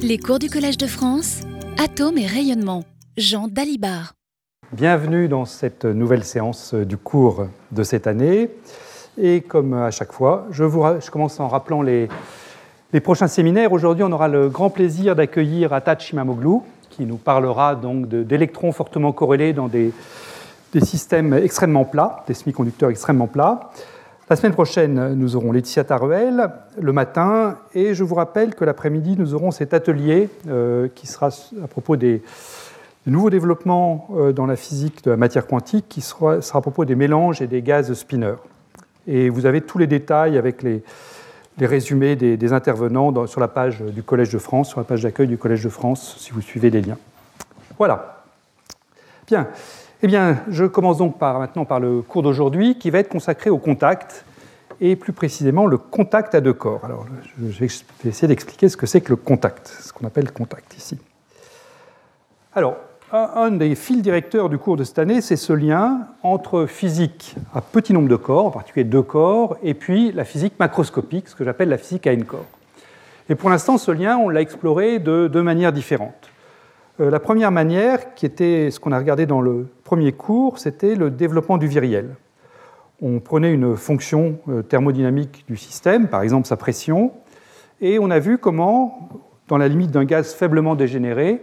Les cours du Collège de France, Atomes et rayonnement. Jean Dalibard. Bienvenue dans cette nouvelle séance du cours de cette année. Et comme à chaque fois, je commence en rappelant les, les prochains séminaires. Aujourd'hui, on aura le grand plaisir d'accueillir Atat Shimamoglu, qui nous parlera donc d'électrons fortement corrélés dans des, des systèmes extrêmement plats, des semi-conducteurs extrêmement plats. La semaine prochaine, nous aurons Laetitia Taruel le matin, et je vous rappelle que l'après-midi, nous aurons cet atelier euh, qui sera à propos des, nouveaux développements euh, dans la physique de la matière quantique, qui sera, à propos des mélanges et des gaz spinners. Et vous avez tous les détails avec les, résumés des, intervenants sur la page du Collège de France, sur la page d'accueil du Collège de France, si vous suivez les liens. Voilà. Bien. Eh bien, je commence donc par, maintenant par le cours d'aujourd'hui qui va être consacré au contact et plus précisément le contact à deux corps. Alors, je vais essayer d'expliquer ce que c'est que le contact, ce qu'on appelle contact ici. Alors, un des fils directeurs du cours de cette année, c'est ce lien entre physique à petit nombre de corps, en particulier deux corps, et puis la physique macroscopique, ce que j'appelle la physique à n corps. Et pour l'instant, ce lien, on l'a exploré de deux manières différentes. Euh, la première manière, qui était ce qu'on a regardé dans le premier cours, c'était le développement du viriel. On prenait une fonction euh, thermodynamique du système, par exemple sa pression, et on a vu comment, dans la limite d'un gaz faiblement dégénéré,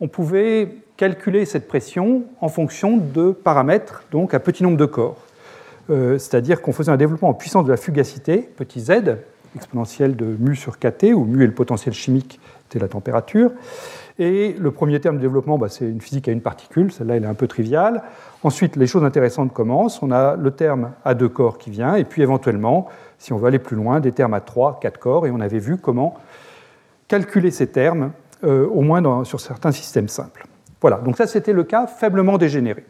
on pouvait calculer cette pression en fonction de paramètres, donc à petit nombre de corps. Euh, c'est-à-dire qu'on faisait un développement en puissance de la fugacité, petit z, exponentielle de mu sur kt, où mu est le potentiel chimique, c'est la température, et le premier terme de développement, bah, c'est une physique à une particule, celle-là elle est un peu triviale. Ensuite, les choses intéressantes commencent. On a le terme à deux corps qui vient, et puis éventuellement, si on veut aller plus loin, des termes à trois, quatre corps, et on avait vu comment calculer ces termes, euh, au moins sur certains systèmes simples. Voilà, donc ça c'était le cas faiblement dégénéré.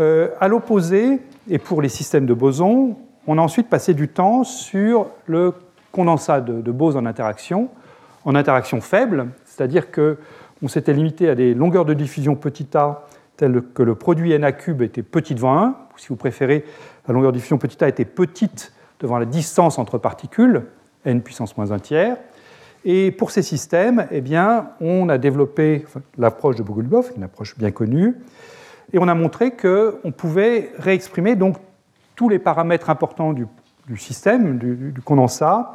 Euh, à l'opposé, et pour les systèmes de bosons, on a ensuite passé du temps sur le condensat de, de Bose en interaction, en interaction faible, c'est-à-dire qu'on s'était limité à des longueurs de diffusion petit a telles que le produit na cube était petit devant 1, ou si vous préférez, la longueur de diffusion petit a était petite devant la distance entre particules, n puissance moins 1 tiers. Et pour ces systèmes, eh on a développé l'approche de Bogoliubov, une approche bien connue, et on a montré qu'on pouvait réexprimer donc tous les paramètres importants du, système, du, du condensat,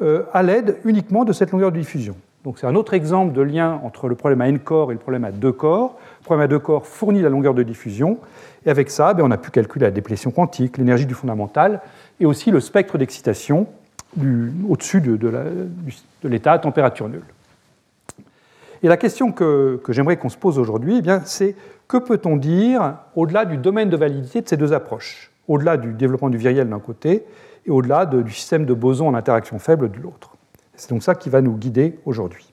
euh, à l'aide uniquement de cette longueur de diffusion. Donc c'est un autre exemple de lien entre le problème à n corps et le problème à deux corps. Le problème à deux corps fournit la longueur de diffusion, et avec ça, ben, on a pu calculer la déplétion quantique, l'énergie du fondamental, et aussi le spectre d'excitation au-dessus de, l'état à température nulle. Et la question que, que j'aimerais qu'on se pose aujourd'hui, eh c'est que peut-on dire au-delà du domaine de validité de ces deux approches, au-delà du développement du viriel d'un côté et au-delà du système de bosons en interaction faible de l'autre c'est donc ça qui va nous guider aujourd'hui.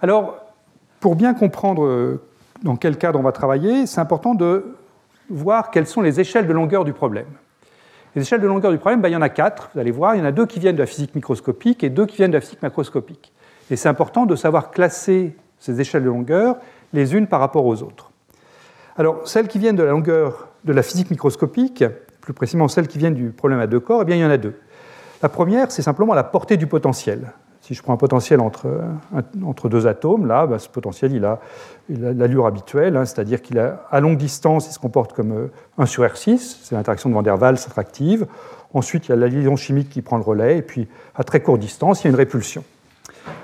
Alors, pour bien comprendre euh, dans quel cadre on va travailler, c'est important de voir quelles sont les échelles de longueur du problème. Les échelles de longueur du problème, ben, il y en a quatre, vous allez voir, il y en a deux qui viennent de la physique microscopique et deux qui viennent de la physique macroscopique. Et c'est important de savoir classer ces échelles de longueur les unes par rapport aux autres. Alors, celles qui viennent de la longueur de la physique microscopique, plus précisément celles qui viennent du problème à deux corps, eh bien, il y en a deux. La première, c'est simplement la portée du potentiel. Si je prends un potentiel entre, entre deux atomes, là, bah, ce potentiel, il a l'allure habituelle, hein, c'est-à-dire qu'il a à longue distance, il se comporte comme 1 euh, sur R6, c'est l'interaction de Van der Waals attractive. Ensuite, il y a la liaison chimique qui prend le relais, et puis à très courte distance, il y a une répulsion.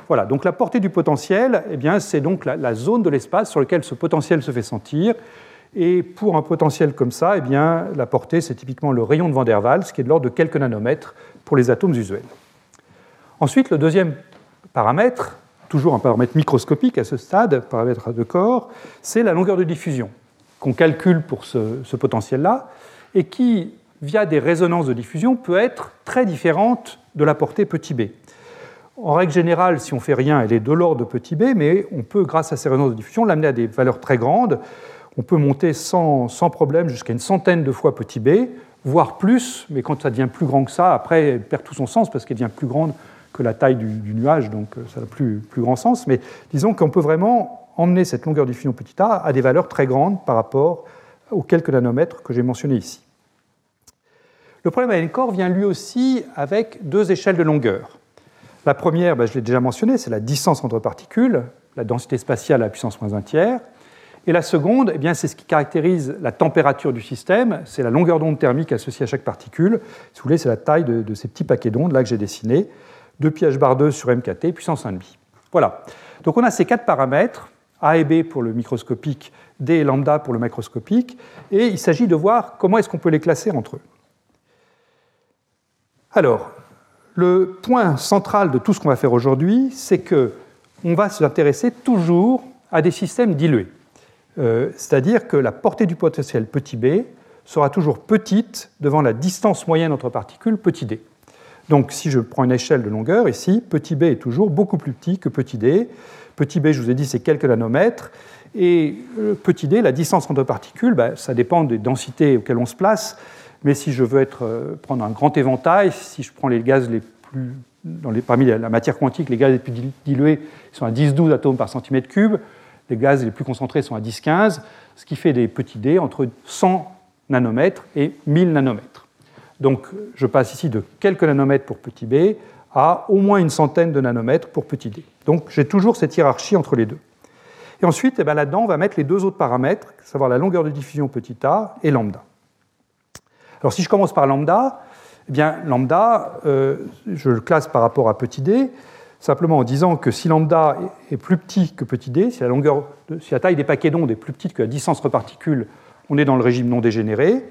Voilà, donc la portée du potentiel, eh c'est donc la, zone de l'espace sur laquelle ce potentiel se fait sentir. Et pour un potentiel comme ça, eh la portée, c'est typiquement le rayon de Van der Waals, qui est de l'ordre de quelques nanomètres pour les atomes usuels. Ensuite, le deuxième paramètre, toujours un paramètre microscopique à ce stade, paramètre de corps, c'est la longueur de diffusion qu'on calcule pour ce, potentiel-là et qui, via des résonances de diffusion, peut être très différente de la portée petit b. En règle générale, si on fait rien, elle est de l'ordre de petit b, mais on peut, grâce à ces résonances de diffusion, l'amener à des valeurs très grandes. On peut monter sans, sans problème jusqu'à une centaine de fois petit b, voire plus, mais quand ça devient plus grand que ça, après, elle perd tout son sens parce qu'elle devient plus grande que la taille du, du nuage, donc euh, ça n'a plus, plus grand sens. Mais disons qu'on peut vraiment emmener cette longueur de diffusion petit a à des valeurs très grandes par rapport aux quelques nanomètres que j'ai mentionnés ici. Le problème à n corps vient lui aussi avec deux échelles de longueur. La première, ben, je l'ai déjà mentionné, c'est la distance entre particules, la densité spatiale à la puissance moins un tiers. Et la seconde, eh c'est ce qui caractérise la température du système, c'est la longueur d'onde thermique associée à chaque particule. Si vous voulez, c'est la taille de, ces petits paquets d'ondes là que j'ai dessinés. 2 pi h bar 2 sur mkt, puissance 1,5. Voilà. Donc on a ces quatre paramètres, A et B pour le microscopique, D et lambda pour le macroscopique, et il s'agit de voir comment est-ce qu'on peut les classer entre eux. Alors, le point central de tout ce qu'on va faire aujourd'hui, c'est que on va s'intéresser toujours à des systèmes dilués. Euh, c'est-à-dire que la portée du potentiel petit b sera toujours petite devant la distance moyenne entre particules petit d. Donc si je prends une échelle de longueur ici, petit b est toujours beaucoup plus petit que petit d. Petit b, je vous ai dit, c'est quelques nanomètres. Et euh, petit d, la distance entre particules, ben, ça dépend des densités auxquelles on se place. Mais si je veux être, euh, prendre un grand éventail, si je prends les gaz les plus, dans les, parmi la matière quantique, les gaz les plus dilués sont à 10-12 atomes par centimètre cube, les gaz les plus concentrés sont à 10-15, ce qui fait des petits dés entre 100 nanomètres et 1000 nanomètres. Donc je passe ici de quelques nanomètres pour petit b à au moins une centaine de nanomètres pour petit d. Donc j'ai toujours cette hiérarchie entre les deux. Et ensuite, eh ben, là-dedans, on va mettre les deux autres paramètres, à savoir la longueur de diffusion petit a et lambda. Alors si je commence par lambda, eh bien lambda, euh, je le classe par rapport à petit d, simplement en disant que si lambda est plus petit que petit d, si la, si taille des paquets d'ondes est plus petite que la distance entre particules, on est dans le régime non dégénéré.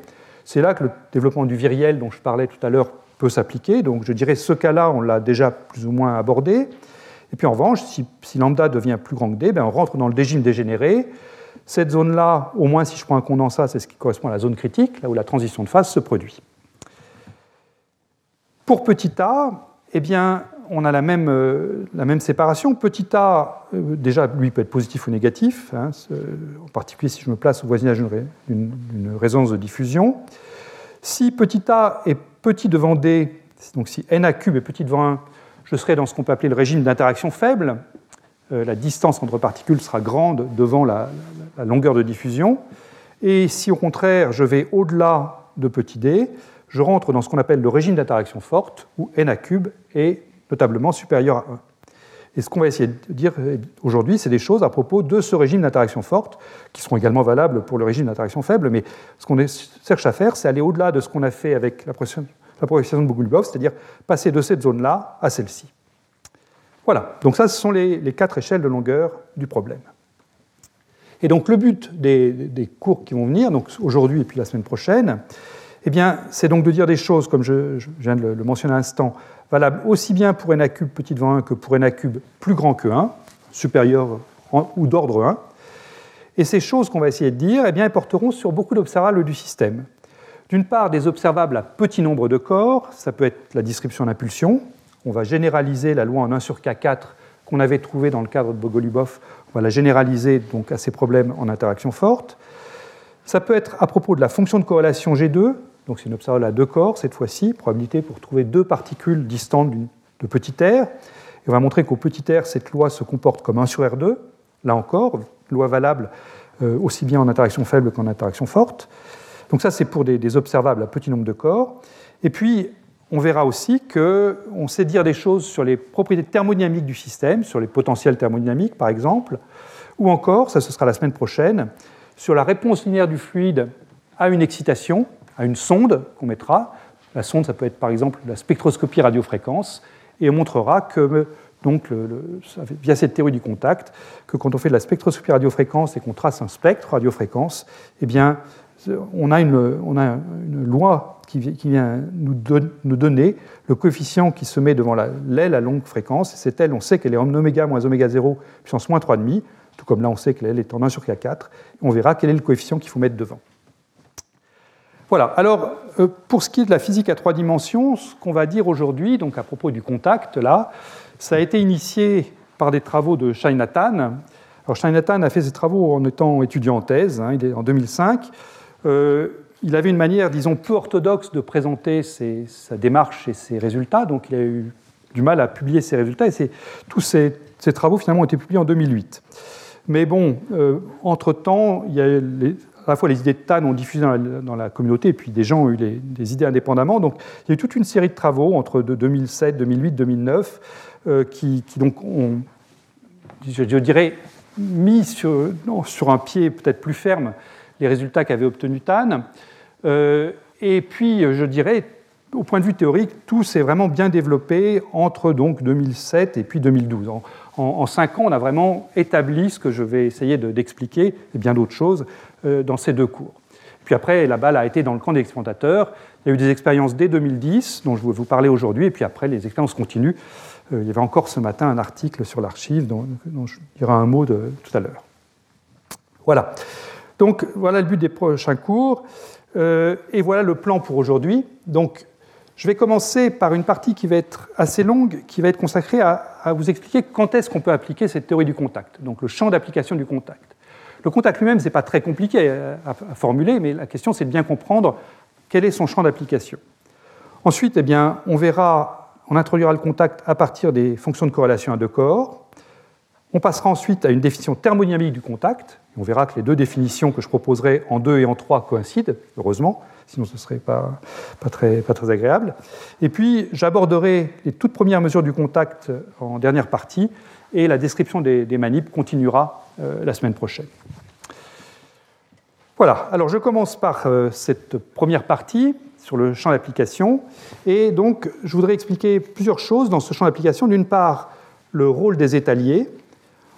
C'est là que le développement du viriel dont je parlais tout à l'heure peut s'appliquer. Donc je dirais ce cas-là, on l'a déjà plus ou moins abordé. Et puis en revanche, si, lambda devient plus grand que d, ben on rentre dans le régime dégénéré. Cette zone-là, au moins si je prends un condensat, c'est ce qui correspond à la zone critique, là où la transition de phase se produit. Pour petit a, eh bien, on a la même, euh, la même séparation. Petit a, euh, déjà, lui peut être positif ou négatif, hein, en particulier si je me place au voisinage d'une résonance de diffusion. Si petit a est petit devant d, donc si n a cube est petit devant 1, je serai dans ce qu'on peut appeler le régime d'interaction faible. Euh, la distance entre particules sera grande devant la, longueur de diffusion. Et si au contraire je vais au-delà de petit d, je rentre dans ce qu'on appelle le régime d'interaction forte, où n a cube est notablement supérieur à 1. Et ce qu'on va essayer de dire aujourd'hui, c'est des choses à propos de ce régime d'interaction forte, qui seront également valables pour le régime d'interaction faible, mais ce qu'on cherche à faire, c'est aller au-delà de ce qu'on a fait avec la progression de Bogolubov, c'est-à-dire passer de cette zone-là à celle-ci. Voilà, donc ça, ce sont les, quatre échelles de longueur du problème. Et donc le but des, cours qui vont venir, donc aujourd'hui et puis la semaine prochaine, eh c'est donc de dire des choses, comme je, viens de le, mentionner à l'instant, valables aussi bien pour n cube petit devant 1 que pour n cube plus grand que 1, supérieur ou d'ordre 1. Et ces choses qu'on va essayer de dire, eh bien, porteront sur beaucoup d'observables du système. D'une part, des observables à petit nombre de corps, ça peut être la description d'impulsion. On va généraliser la loi en 1 sur K4 qu'on avait trouvée dans le cadre de Bogolubov, on va la généraliser donc à ces problèmes en interaction forte. Ça peut être à propos de la fonction de corrélation G2, donc c'est une observable à deux corps cette fois-ci, probabilité pour trouver deux particules distantes de petit r. Et on va montrer qu'au petit r, cette loi se comporte comme 1 sur R2, là encore, loi valable euh, aussi bien en interaction faible qu'en interaction forte. Donc ça, c'est pour des, observables à petit nombre de corps. Et puis, on verra aussi qu'on sait dire des choses sur les propriétés thermodynamiques du système, sur les potentiels thermodynamiques par exemple, ou encore, ça ce sera la semaine prochaine, sur la réponse linéaire du fluide à une excitation, à une sonde qu'on mettra. La sonde, ça peut être par exemple la spectroscopie radiofréquence, et on montrera que, donc, via cette théorie du contact, que quand on fait de la spectroscopie radiofréquence et qu'on trace un spectre radiofréquence, eh bien, on a une, loi qui, vient nous, nous, donner le coefficient qui se met devant l'aile à longue fréquence. Cette aile, on sait qu'elle est en oméga moins oméga 0 puissance moins 3,5, tout comme là on sait que l'aile est en 1 sur K4. On verra quel est le coefficient qu'il faut mettre devant. Voilà, alors euh, pour ce qui est de la physique à trois dimensions, ce qu'on va dire aujourd'hui, donc à propos du contact, là, ça a été initié par des travaux de Shainatan. Alors Shainatan a fait ses travaux en étant étudiant en thèse, hein, en 2005. Euh, il avait une manière, disons, peu orthodoxe de présenter sa démarche et ses résultats, donc il a eu du mal à publier ses résultats, et tous ces, travaux finalement ont été publiés en 2008. Mais bon, euh, entre-temps, il y a les, à la fois les idées de Tan ont diffusé dans la, communauté, et puis des gens ont eu des idées indépendamment. Donc il y a eu toute une série de travaux entre 2007, 2008, 2009, qui, donc ont, je, dirais, mis sur, un pied peut-être plus ferme les résultats qu'avait obtenus Tan. et puis, je dirais, au point de vue théorique, tout s'est vraiment bien développé entre donc 2007 et puis 2012. En, cinq ans, on a vraiment établi ce que je vais essayer d'expliquer, et bien d'autres choses, euh, dans ces deux cours. Puis après, la balle a été dans le camp des expérimentateurs. Il y a eu des expériences dès 2010, dont je vais vous parler aujourd'hui, et puis après, les expériences continuent. Euh, il y avait encore ce matin un article sur l'archive dont, je dirai un mot tout à l'heure. Voilà. Donc, voilà le but des prochains cours. Euh, et voilà le plan pour aujourd'hui. Donc, je vais commencer par une partie qui va être assez longue, qui va être consacrée à, vous expliquer quand est-ce qu'on peut appliquer cette théorie du contact, donc le champ d'application du contact. Le contact lui-même, ce n'est pas très compliqué à, formuler, mais la question, c'est de bien comprendre quel est son champ d'application. Ensuite, eh on verra, on introduira le contact à partir des fonctions de corrélation à deux corps. On passera ensuite à une définition thermodynamique du contact. On verra que les deux définitions que je proposerai en deux et en trois coïncident, heureusement sinon ce ne serait très, pas très agréable. Et puis j'aborderai les toutes premières mesures du contact en dernière partie, et la description des, des manips continuera euh, la semaine prochaine. Voilà, alors je commence par euh, cette première partie sur le champ d'application, et donc je voudrais expliquer plusieurs choses dans ce champ d'application. D'une part, le rôle des étaliers,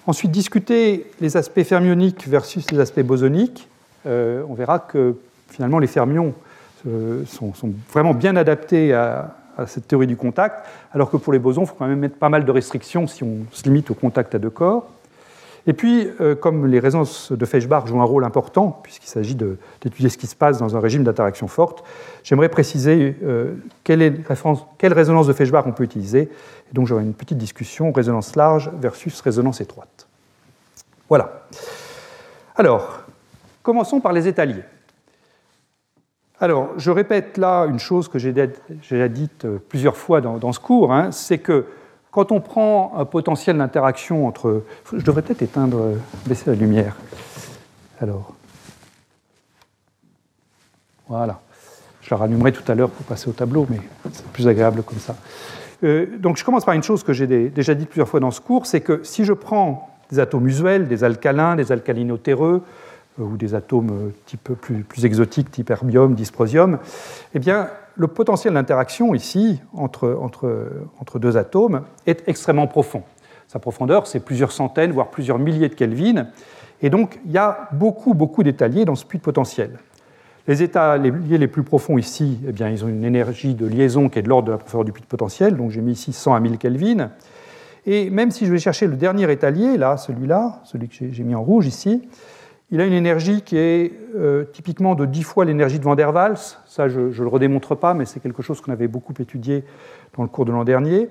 ensuite discuter les aspects fermioniques versus les aspects bosoniques. Euh, on verra que finalement, les fermions sont, vraiment bien adaptés à, cette théorie du contact, alors que pour les bosons, il faut quand même mettre pas mal de restrictions si on se limite au contact à deux corps. Et puis, euh, comme les résonances de Feshbach jouent un rôle important, puisqu'il s'agit d'étudier ce qui se passe dans un régime d'interaction forte, j'aimerais préciser euh, quelle, est quelle, résonance de Feshbach on peut utiliser. Et donc, j'aurai une petite discussion résonance large versus résonance étroite. Voilà. Alors, commençons par les étaliers. Alors, je répète là une chose que j'ai déjà dite euh, plusieurs fois dans, ce cours, hein, c'est que quand on prend un potentiel d'interaction entre... Je devrais peut-être éteindre, euh, baisser la lumière. Alors, voilà. Je la rallumerai tout à l'heure pour passer au tableau, mais c'est plus agréable comme ça. Euh, donc je commence par une chose que j'ai déjà dit plusieurs fois dans ce cours, c'est que si je prends des atomes usuels, des alcalins, des alcalinotéreux, ou des atomes euh, type plus, plus exotiques, type herbium, dysprosium, eh bien, le potentiel d'interaction ici entre, entre, entre, deux atomes est extrêmement profond. Sa profondeur, c'est plusieurs centaines, voire plusieurs milliers de Kelvin. Et donc, il y a beaucoup, beaucoup d'étaliers dans ce puits de potentiel. Les états les, les plus profonds ici, eh bien, ils ont une énergie de liaison qui est de l'ordre de la profondeur du puits de potentiel, donc j'ai mis ici 100 à 1000 Kelvin. Et même si je vais chercher le dernier étalier, là, celui-là, celui que j'ai mis en rouge ici, il a une énergie qui est euh, typiquement de 10 fois l'énergie de Van der Waals. Ça, je ne le redémontre pas, mais c'est quelque chose qu'on avait beaucoup étudié dans le cours de l'an dernier.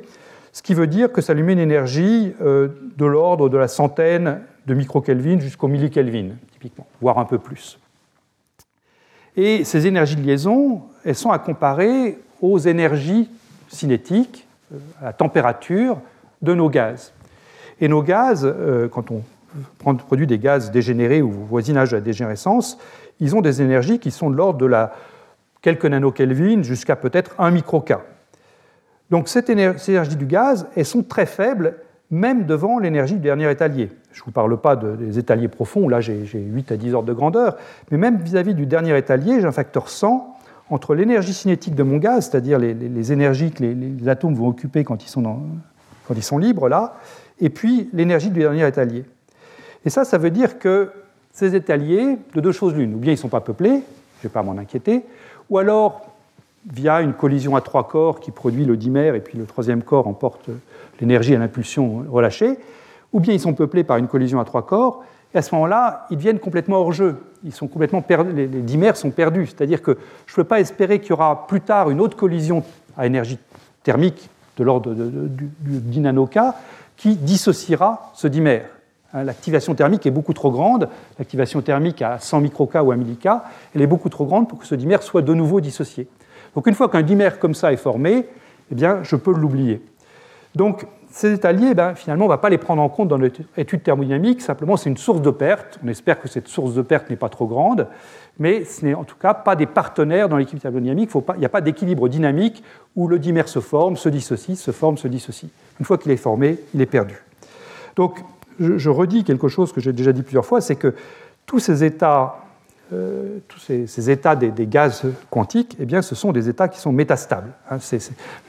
Ce qui veut dire que ça lui met une énergie euh, de l'ordre de la centaine de microkelvin jusqu'au millikelvin, typiquement, voire un peu plus. Et ces énergies de liaison, elles sont à comparer aux énergies cinétiques, euh, à la température de nos gaz. Et nos gaz, quand on produit des gaz dégénérés ou voisinage de la dégénérescence, ils ont des énergies qui sont de l'ordre de la quelques nanokelvin jusqu'à peut-être 1 microK. Donc cette énergie du gaz, elles sont très faibles, même devant l'énergie du dernier étalier. Je ne vous parle pas des étaliers profonds, là j'ai 8 à 10 ordres de grandeur, mais même vis-à-vis du dernier étalier, j'ai un facteur 100 entre l'énergie cinétique de mon gaz, c'est-à-dire les, énergies que les, atomes vont occuper quand ils sont, quand ils sont libres, là, et puis l'énergie du dernier étalier. Et ça, ça veut dire que ces étaliers, de deux choses l'une, ou bien ils ne sont pas peuplés, je ne vais pas m'en inquiéter, ou alors via une collision à trois corps qui produit le dimère et puis le troisième corps emporte l'énergie et l'impulsion relâchée, ou bien ils sont peuplés par une collision à trois corps, et à ce moment-là, ils deviennent complètement hors jeu. Les, dimères sont perdus. C'est-à-dire que je ne peux pas espérer qu'il y aura plus tard une autre collision à énergie thermique de l'ordre du, du nanoka qui dissociera ce dimère. Hein, l'activation thermique est beaucoup trop grande. L'activation thermique à 100 microK ou 1 millK, elle est beaucoup trop grande pour que ce dimère soit de nouveau dissocié. Donc une fois qu'un dimère comme ça est formé, eh bien, je peux l'oublier. Donc ces étaliers, ben, finalement, on ne va pas les prendre en compte dans notre étude thermodynamique, simplement c'est une source de perte. On espère que cette source de perte n'est pas trop grande, mais ce n'est en tout cas pas des partenaires dans l'équilibre thermodynamique. il n'y a pas d'équilibre dynamique où le dimère se forme, se dissocie, se forme, se dissocie. Une fois qu'il est formé, il est perdu. Donc, je redis quelque chose que j'ai déjà dit plusieurs fois, c'est que tous ces états euh, tous ces, états des, gaz quantiques, eh bien, ce sont des états qui sont métastables. Hein.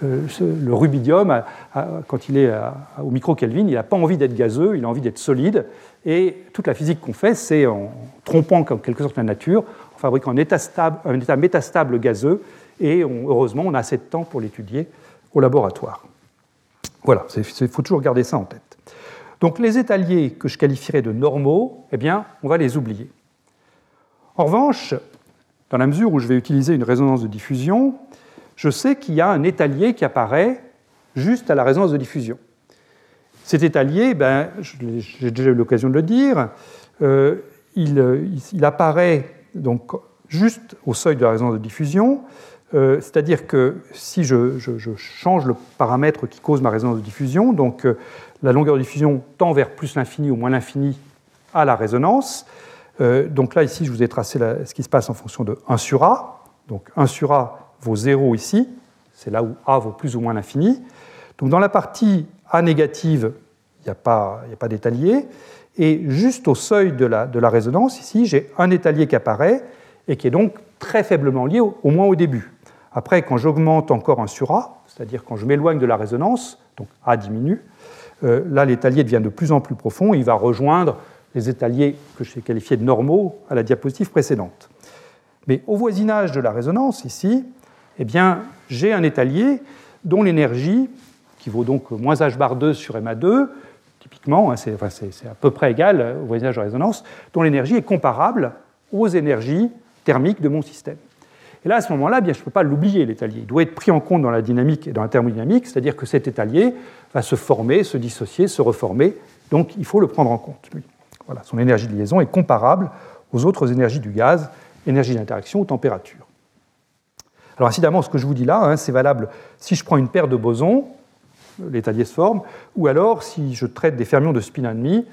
le, rubidium, quand il est au micro-Kelvin, il n'a pas envie d'être gazeux, il a envie d'être solide. Et toute la physique qu'on fait, c'est en trompant en quelque sorte la nature, en fabriquant un état métastable gazeux. Et heureusement, on a assez de temps pour l'étudier au laboratoire. Voilà, il faut toujours garder ça en tête. Donc les étaliers que je qualifierais de normaux, eh bien, on va les oublier. En revanche, dans la mesure où je vais utiliser une résonance de diffusion, je sais qu'il y a un étalier qui apparaît juste à la résonance de diffusion. Cet étalier, ben, j'ai déjà eu l'occasion de le dire, euh, il, apparaît donc juste au seuil de la résonance de diffusion, euh, c'est-à-dire que si je, change le paramètre qui cause ma résonance de diffusion, donc euh, la longueur de diffusion tend vers plus l'infini ou moins l'infini à la résonance, euh, donc là, ici, je vous ai tracé ce qui se passe en fonction de 1 sur A. Donc 1 sur A vaut 0 ici. C'est là où A vaut plus ou moins l'infini. Donc dans la partie A négative, il n'y a pas, pas d'étalier. Et juste au seuil de la, de la résonance, ici, j'ai un étalier qui apparaît et qui est donc très faiblement lié, au, moins au début. Après, quand j'augmente encore 1 sur A, c'est-à-dire quand je m'éloigne de la résonance, donc A diminue, euh, là l'étalier devient de plus en plus profond, il va rejoindre les étaliers que j'ai qualifiés de normaux à la diapositive précédente. Mais au voisinage de la résonance, ici, eh bien, j'ai un étalier dont l'énergie, qui vaut donc moins h bar 2 sur MA2, typiquement, hein, c'est à peu près égal au voisinage de résonance, dont l'énergie est comparable aux énergies thermiques de mon système. Et là, à ce moment-là, bien, je ne peux pas l'oublier, l'étalier. Il doit être pris en compte dans la dynamique et dans la thermodynamique, c'est-à-dire que cet étalier va se former, se dissocier, se reformer. Donc, il faut le prendre en compte, lui son énergie de liaison est comparable aux autres énergies du gaz, énergie d'interaction ou température. Alors incidemment, ce que je vous dis là, hein, c'est valable si je prends une paire de bosons, l'étalier se forme, ou alors si je traite des fermions de spin 1,5,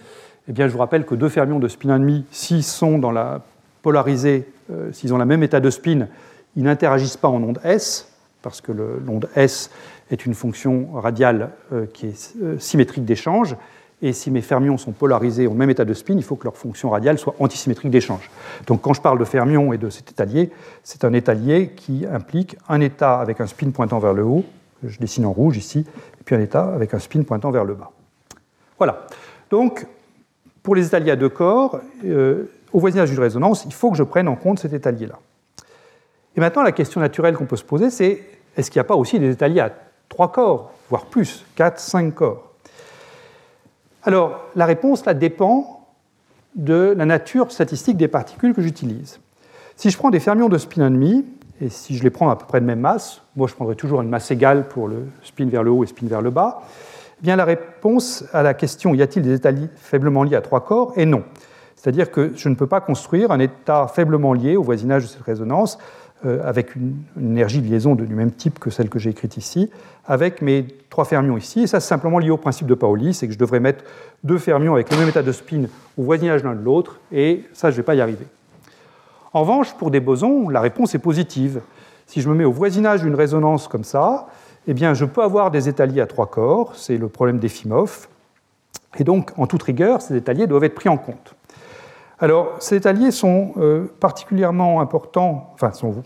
eh bien, je vous rappelle que deux fermions de spin 1,5, s'ils sont dans la polarisée, euh, s'ils ont le même état de spin, ils n'interagissent pas en onde S, parce que l'onde S est une fonction radiale euh, qui est euh, symétrique d'échange, et si mes fermions sont polarisés au même état de spin, il faut que leur fonction radiale soit antisymétrique d'échange. Donc quand je parle de fermions et de cet étalier, c'est un étalier qui implique un état avec un spin pointant vers le haut, je dessine en rouge ici, et puis un état avec un spin pointant vers le bas. Voilà. Donc, pour les étaliers à deux corps, euh, au voisinage d'une résonance, il faut que je prenne en compte cet étalier-là. Et maintenant, la question naturelle qu'on peut se poser, c'est est-ce qu'il n'y a pas aussi des étaliers à trois corps, voire plus, quatre, cinq corps? Alors, la réponse là, dépend de la nature statistique des particules que j'utilise. Si je prends des fermions de spin 1,5, et si je les prends à peu près de même masse, moi je prendrai toujours une masse égale pour le spin vers le haut et spin vers le bas, eh bien la réponse à la question y a-t-il des états faiblement liés à trois corps est non. C'est-à-dire que je ne peux pas construire un état faiblement lié au voisinage de cette résonance avec une, énergie de liaison du même type que celle que j'ai écrite ici, avec mes trois fermions ici. Et ça, c'est simplement lié au principe de Pauli, c'est que je devrais mettre deux fermions avec le même état de spin au voisinage l'un de l'autre, et ça, je ne vais pas y arriver. En revanche, pour des bosons, la réponse est positive. Si je me mets au voisinage d'une résonance comme ça, eh bien, je peux avoir des étaliers à trois corps, c'est le problème d'Efimov, et donc, en toute rigueur, ces étaliers doivent être pris en compte. Alors, ces étaliers sont euh, particulièrement importants, enfin, sont,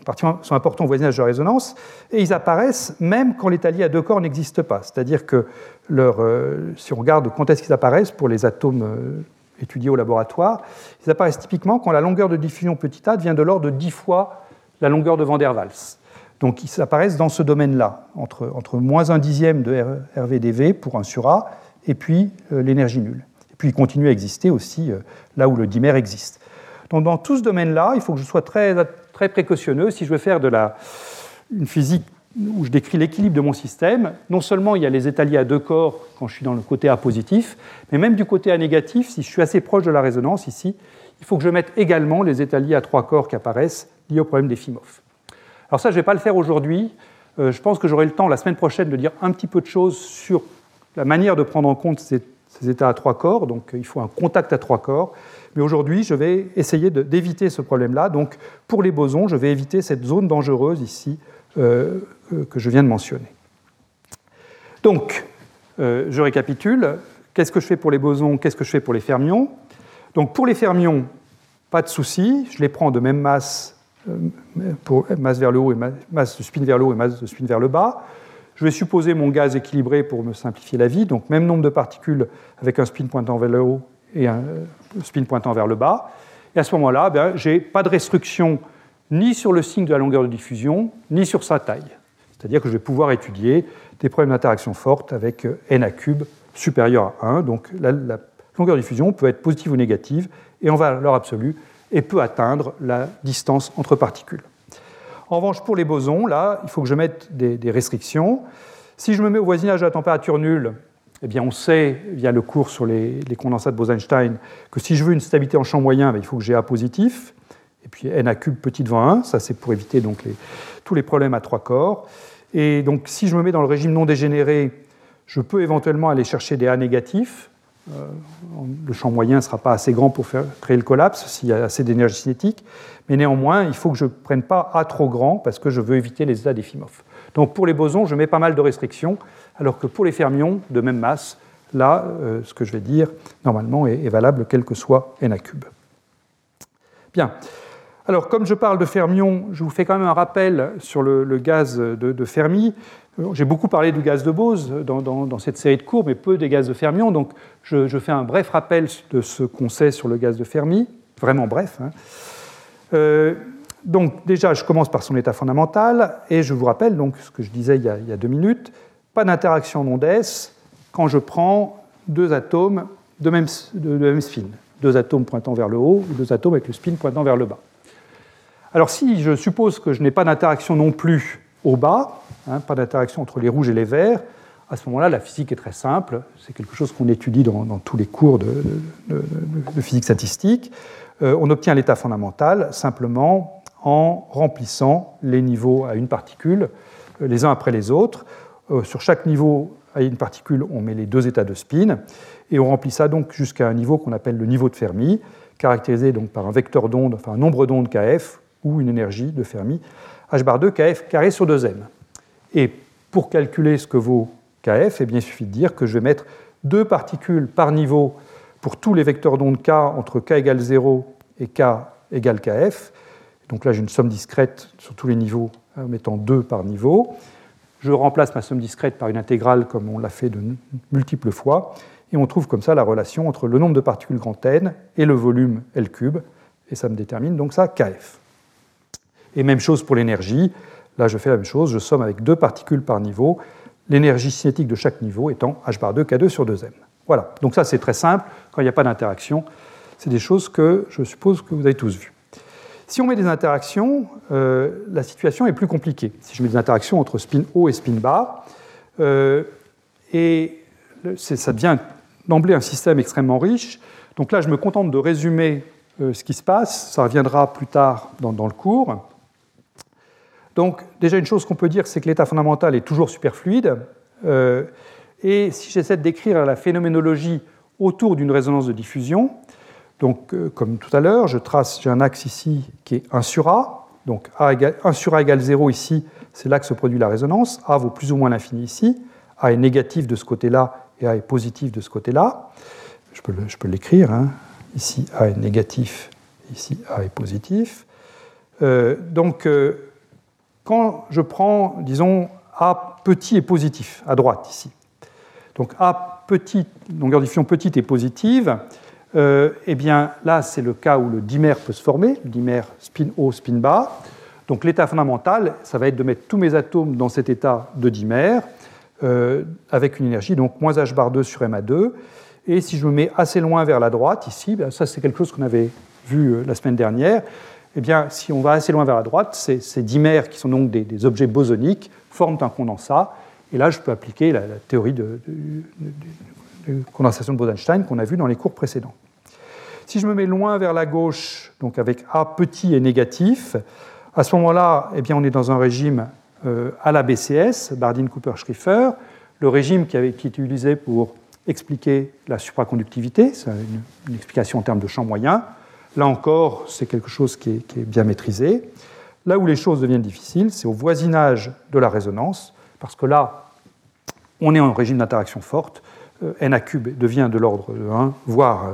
importants au voisinage de résonance, et ils apparaissent même quand l'étalier à deux corps n'existe pas. C'est-à-dire que leur, euh, si on regarde quand est-ce qu'ils apparaissent pour les atomes euh, étudiés au laboratoire, ils apparaissent typiquement quand la longueur de diffusion petit a devient de l'ordre de 10 fois la longueur de Van der Waals. Donc ils apparaissent dans ce domaine-là, entre, entre moins un dixième de RVDV pour un sur A, et puis l'énergie nulle puis continuer à exister aussi euh, là où le dimère existe. Donc dans tout ce domaine-là, il faut que je sois très, très précautionneux. Si je veux faire de la, une physique où je décris l'équilibre de mon système, non seulement il y a les étaliers à deux corps quand je suis dans le côté A positif, mais même du côté A négatif, si je suis assez proche de la résonance ici, il faut que je mette également les étaliers à trois corps qui apparaissent liés au problème des FIMOF. Alors ça, je ne vais pas le faire aujourd'hui. Euh, je pense que j'aurai le temps la semaine prochaine de dire un petit peu de choses sur la manière de prendre en compte ces, états à trois corps, donc il faut un contact à trois corps. Mais aujourd'hui, je vais essayer d'éviter ce problème-là. Donc, pour les bosons, je vais éviter cette zone dangereuse ici euh, euh, que je viens de mentionner. Donc, euh, je récapitule. Qu'est-ce que je fais pour les bosons? Qu'est-ce que je fais pour les fermions? Donc, pour les fermions, pas de souci. Je les prends de même masse, pour masse vers le haut et masse de spin vers le haut et masse de spin vers le bas. Je vais supposer mon gaz équilibré pour me simplifier la vie, donc même nombre de particules avec un spin pointant vers le haut et un spin pointant vers le bas. Et à ce moment-là, ben, je n'ai pas de restriction ni sur le signe de la longueur de diffusion, ni sur sa taille. C'est-à-dire que je vais pouvoir étudier des problèmes d'interaction forte avec n à cube supérieur à 1. Donc la, la, longueur de diffusion peut être positive ou négative, et en valeur absolue, et peut atteindre la distance entre particules. En revanche, pour les bosons, là, il faut que je mette des, restrictions. Si je me mets au voisinage de la température nulle, eh bien, on sait, via le cours sur les, condensats de Bose-Einstein, que si je veux une stabilité en champ moyen, ben, il faut que j'ai A positif, et puis N à cube petit devant 1, ça c'est pour éviter donc tous les problèmes à trois corps. Et donc si je me mets dans le régime non dégénéré, je peux éventuellement aller chercher des A négatifs. Euh, le champ moyen ne sera pas assez grand pour créer le collapse s'il y a assez d'énergie cinétique. Mais néanmoins, il faut que je ne prenne pas A trop grand parce que je veux éviter les états d'Efimov. Donc pour les bosons, je mets pas mal de restrictions, alors que pour les fermions de même masse, là, euh, ce que je vais dire, normalement, est, valable quel que soit n a cube. Bien. Alors, comme je parle de fermions, je vous fais quand même un rappel sur le, gaz de, Fermi. J'ai beaucoup parlé du gaz de Bose dans, cette série de cours, mais peu des gaz de fermions. Donc, je, fais un bref rappel de ce qu'on sait sur le gaz de Fermi, vraiment bref. Hein. Euh, donc déjà, je commence par son état fondamental, et je vous rappelle donc ce que je disais il y a, deux minutes, pas d'interaction d'onde S quand je prends deux atomes de même, spin, deux atomes pointant vers le haut ou deux atomes avec le spin pointant vers le bas. Alors si je suppose que je n'ai pas d'interaction non plus au bas, hein, pas d'interaction entre les rouges et les verts, à ce moment-là, la physique est très simple. C'est quelque chose qu'on étudie dans, tous les cours de physique statistique. Euh, on obtient l'état fondamental simplement en remplissant les niveaux à une particule euh, les uns après les autres. Euh, sur chaque niveau à une particule, on met les deux états de spin et on remplit ça donc jusqu'à un niveau qu'on appelle le niveau de Fermi, caractérisé donc par un vecteur d'onde, enfin un nombre d'ondes kf ou une énergie de Fermi, h bar 2 kf carré sur 2m. Et pour calculer ce que vaut kf, eh bien, il suffit de dire que je vais mettre deux particules par niveau pour tous les vecteurs d'onde k entre k égale 0 et k égale kf. Donc là, j'ai une somme discrète sur tous les niveaux en mettant 2 par niveau. Je remplace ma somme discrète par une intégrale comme on l'a fait de multiples fois. Et on trouve comme ça la relation entre le nombre de particules grand N et le volume L cube. Et ça me détermine donc ça kf. Et même chose pour l'énergie. Là, je fais la même chose. Je somme avec deux particules par niveau. L'énergie cinétique de chaque niveau étant h bar 2 k2 sur 2m. Voilà, donc ça c'est très simple, quand il n'y a pas d'interaction, c'est des choses que je suppose que vous avez tous vues. Si on met des interactions, euh, la situation est plus compliquée. Si je mets des interactions entre spin haut et spin bas, euh, et ça devient d'emblée un système extrêmement riche. Donc là, je me contente de résumer euh, ce qui se passe, ça reviendra plus tard dans, dans le cours. Donc déjà, une chose qu'on peut dire, c'est que l'état fondamental est toujours superfluide. Et si j'essaie décrire la phénoménologie autour d'une résonance de diffusion, donc euh, comme tout à l'heure, je trace, j'ai un axe ici qui est 1 sur A, donc 1 sur A égale 0 ici, c'est là que se produit la résonance, A vaut plus ou moins l'infini ici, A est négatif de ce côté-là et A est positif de ce côté-là. Je peux l'écrire, hein. ici A est négatif, ici A est positif. Euh, donc euh, quand je prends, disons, A petit et positif, à droite ici, donc A petite, longueur diffusion petite et positive, euh, eh bien là c'est le cas où le dimère peut se former, le dimère spin haut, spin bas. Donc l'état fondamental, ça va être de mettre tous mes atomes dans cet état de dimère euh, avec une énergie donc moins h bar 2 sur ma2. Et si je me mets assez loin vers la droite, ici, ben, ça c'est quelque chose qu'on avait vu euh, la semaine dernière, eh bien, si on va assez loin vers la droite, ces, dimères, qui sont donc des, objets bosoniques, forment un condensat. Et là, je peux appliquer la, théorie de, condensation de Bose-Einstein qu'on a vue dans les cours précédents. Si je me mets loin vers la gauche, donc avec A petit et négatif, à ce moment-là, eh on est dans un régime euh, à la BCS, Bardeen-Cooper-Schrieffer. le régime qui, avait, été utilisé pour expliquer la supraconductivité, c'est une, explication en termes de champ moyen. Là encore, c'est quelque chose qui est, bien maîtrisé. Là où les choses deviennent difficiles, c'est au voisinage de la résonance, parce que là, on est en régime d'interaction forte. Euh, n cube devient de l'ordre de 1, voire euh,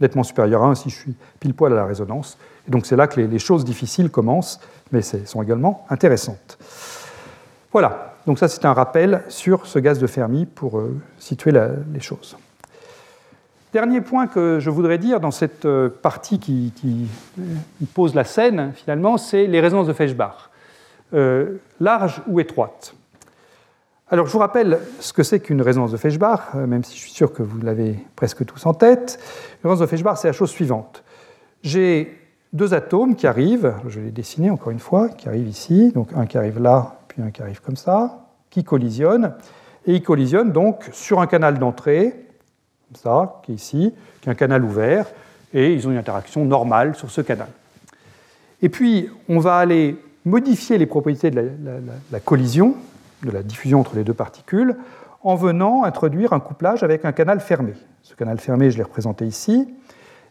nettement supérieur à 1 si je suis pile poil à la résonance. Et donc c'est là que les, choses difficiles commencent, mais elles sont également intéressantes. Voilà, donc ça c'est un rappel sur ce gaz de Fermi pour euh, situer les choses. Dernier point que je voudrais dire dans cette euh, partie qui, pose la scène, finalement, c'est les résonances de Feshbach, euh, larges ou étroites. Alors, je vous rappelle ce que c'est qu'une résonance de Feshbach, même si je suis sûr que vous l'avez presque tous en tête. Une résonance de Feshbach, c'est la chose suivante. J'ai deux atomes qui arrivent, je vais les dessiner encore une fois, qui arrivent ici, donc un qui arrive là, puis un qui arrive comme ça, qui collisionnent, et ils collisionnent donc sur un canal d'entrée, ça, qui est ici, qui est un canal ouvert, et ils ont une interaction normale sur ce canal. Et puis, on va aller modifier les propriétés de la, collision, de la diffusion entre les deux particules, en venant introduire un couplage avec un canal fermé. Ce canal fermé, je l'ai représenté ici.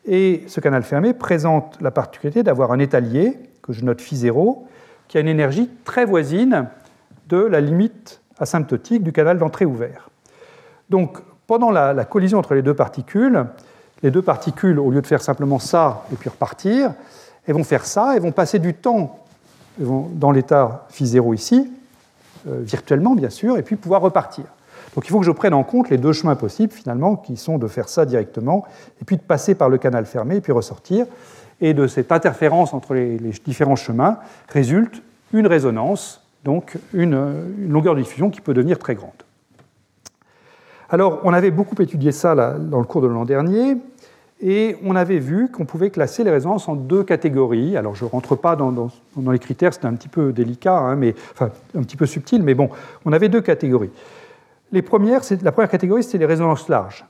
Et ce canal fermé présente la particularité d'avoir un étalier, que je note phi0, qui a une énergie très voisine de la limite asymptotique du canal d'entrée ouvert. Donc, pendant la, collision entre les deux particules, les deux particules, au lieu de faire simplement ça et puis repartir, elles vont faire ça, elles vont passer du temps dans l'état phi0 ici, euh, virtuellement bien sûr, et puis pouvoir repartir. Donc il faut que je prenne en compte les deux chemins possibles finalement, qui sont de faire ça directement, et puis de passer par le canal fermé, et puis ressortir. Et de cette interférence entre les, différents chemins résulte une résonance, donc une, longueur de diffusion qui peut devenir très grande. Alors on avait beaucoup étudié ça dans le cours de l'an dernier, et on avait vu qu'on pouvait classer les résonances en deux catégories. Alors je ne rentre pas dans, les critères, c'est un petit peu délicat, hein, mais, enfin un petit peu subtil, mais bon, on avait deux catégories. Les premières, la première catégorie, c'est les résonances larges.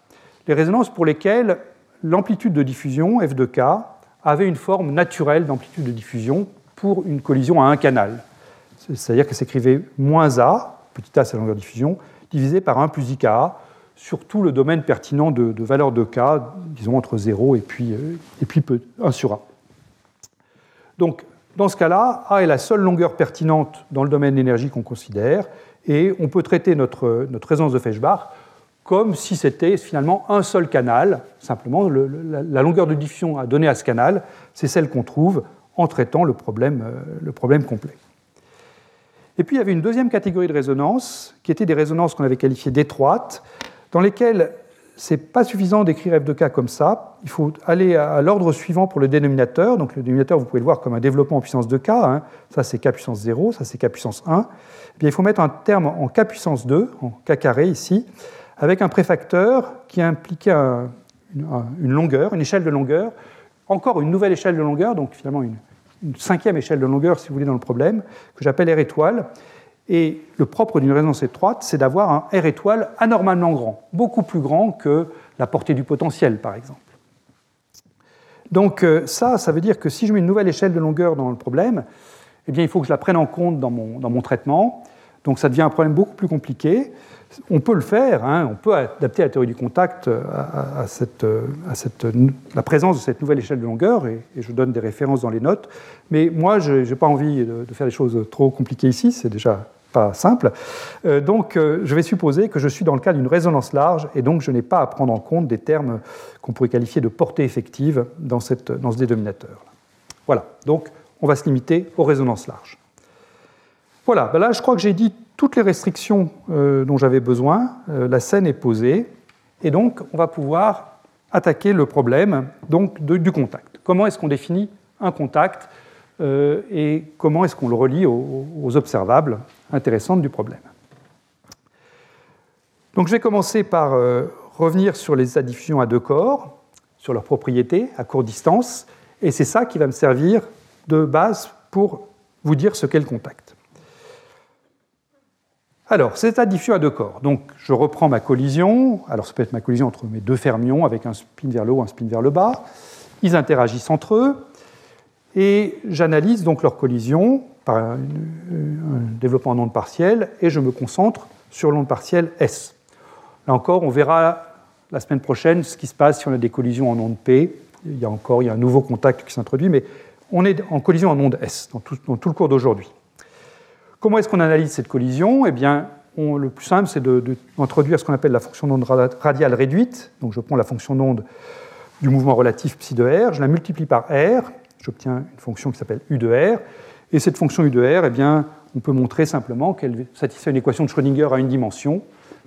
Les résonances pour lesquelles l'amplitude de diffusion, f de k, avait une forme naturelle d'amplitude de diffusion pour une collision à un canal. C'est-à-dire que s'écrivait moins a, petit a c'est la longueur de diffusion, divisé par 1 plus ika sur tout le domaine pertinent de, valeur de k, disons entre 0 et puis, euh, et puis 1 sur a. Donc, dans ce cas-là, A est la seule longueur pertinente dans le domaine d'énergie qu'on considère, et on peut traiter notre, notre résonance de Feshbach comme si c'était finalement un seul canal, simplement la, longueur de diffusion à donner à ce canal, c'est celle qu'on trouve en traitant le problème, euh, le problème complet. Et puis il y avait une deuxième catégorie de résonances, qui étaient des résonances qu'on avait qualifiées d'étroites, dans lesquelles ce n'est pas suffisant d'écrire f de k comme ça. Il faut aller à, l'ordre suivant pour le dénominateur. Donc le dénominateur, vous pouvez le voir comme un développement en puissance de k. Hein. Ça, c'est k puissance 0, ça, c'est k puissance 1 il faut mettre un terme en k puissance 2, en k carré ici, avec un préfacteur qui implique une longueur, une échelle de longueur, encore une nouvelle échelle de longueur, donc finalement une, cinquième échelle de longueur, si vous voulez, dans le problème, que j'appelle R étoile. Et le propre d'une résonance étroite, c'est d'avoir un R étoile anormalement grand, beaucoup plus grand que la portée du potentiel, par exemple. Donc euh, ça, ça veut dire que si je mets une nouvelle échelle de longueur dans le problème, eh bien, il faut que je la prenne en compte dans mon, traitement. Donc ça devient un problème beaucoup plus compliqué. On peut le faire, hein, on peut adapter la théorie du contact à, cette, à cette, la présence de cette nouvelle échelle de longueur, et, je donne des références dans les notes. Mais moi, je n'ai pas envie de, faire des choses trop compliquées ici, c'est déjà pas simple. Euh, donc euh, je vais supposer que je suis dans le cas d'une résonance large, et donc je n'ai pas à prendre en compte des termes qu'on pourrait qualifier de portée effective dans, cette, dans ce dénominateur. Voilà, donc on va se limiter aux résonances larges. Voilà, ben là je crois que j'ai dit toutes les restrictions euh, dont j'avais besoin, la scène est posée, et donc on va pouvoir attaquer le problème donc, du contact. Comment est-ce qu'on définit un contact? Euh, et comment est-ce qu'on le relie aux, observables intéressantes du problème Donc je vais commencer par revenir sur les états de diffusion à deux corps, sur leurs propriétés à courte distance, et c'est ça qui va me servir de base pour vous dire ce qu'est le contact. Alors, c'est diffus à deux corps. Donc, je reprends ma collision. Alors, ça peut être ma collision entre mes deux fermions avec un spin vers le haut, un spin vers le bas. Ils interagissent entre eux. Et j'analyse donc leur collision par un, développement en onde partielle et je me concentre sur l'onde partielle S. Là encore, on verra la semaine prochaine ce qui se passe si on a des collisions en onde P. Il y a encore il y a un nouveau contact qui s'introduit, mais on est en collision en onde S dans tout, dans tout le cours d'aujourd'hui. Comment est-ce qu'on analyse cette collision? Eh bien, le plus simple, c'est d'introduire ce qu'on appelle la fonction d'onde radiale réduite. Donc, je prends la fonction d'onde du mouvement relatif psi de r, je la multiplie par r, j'obtiens une fonction qui s'appelle u de r. Et cette fonction u de r, eh bien, on peut montrer simplement qu'elle satisfait une équation de Schrödinger à une dimension,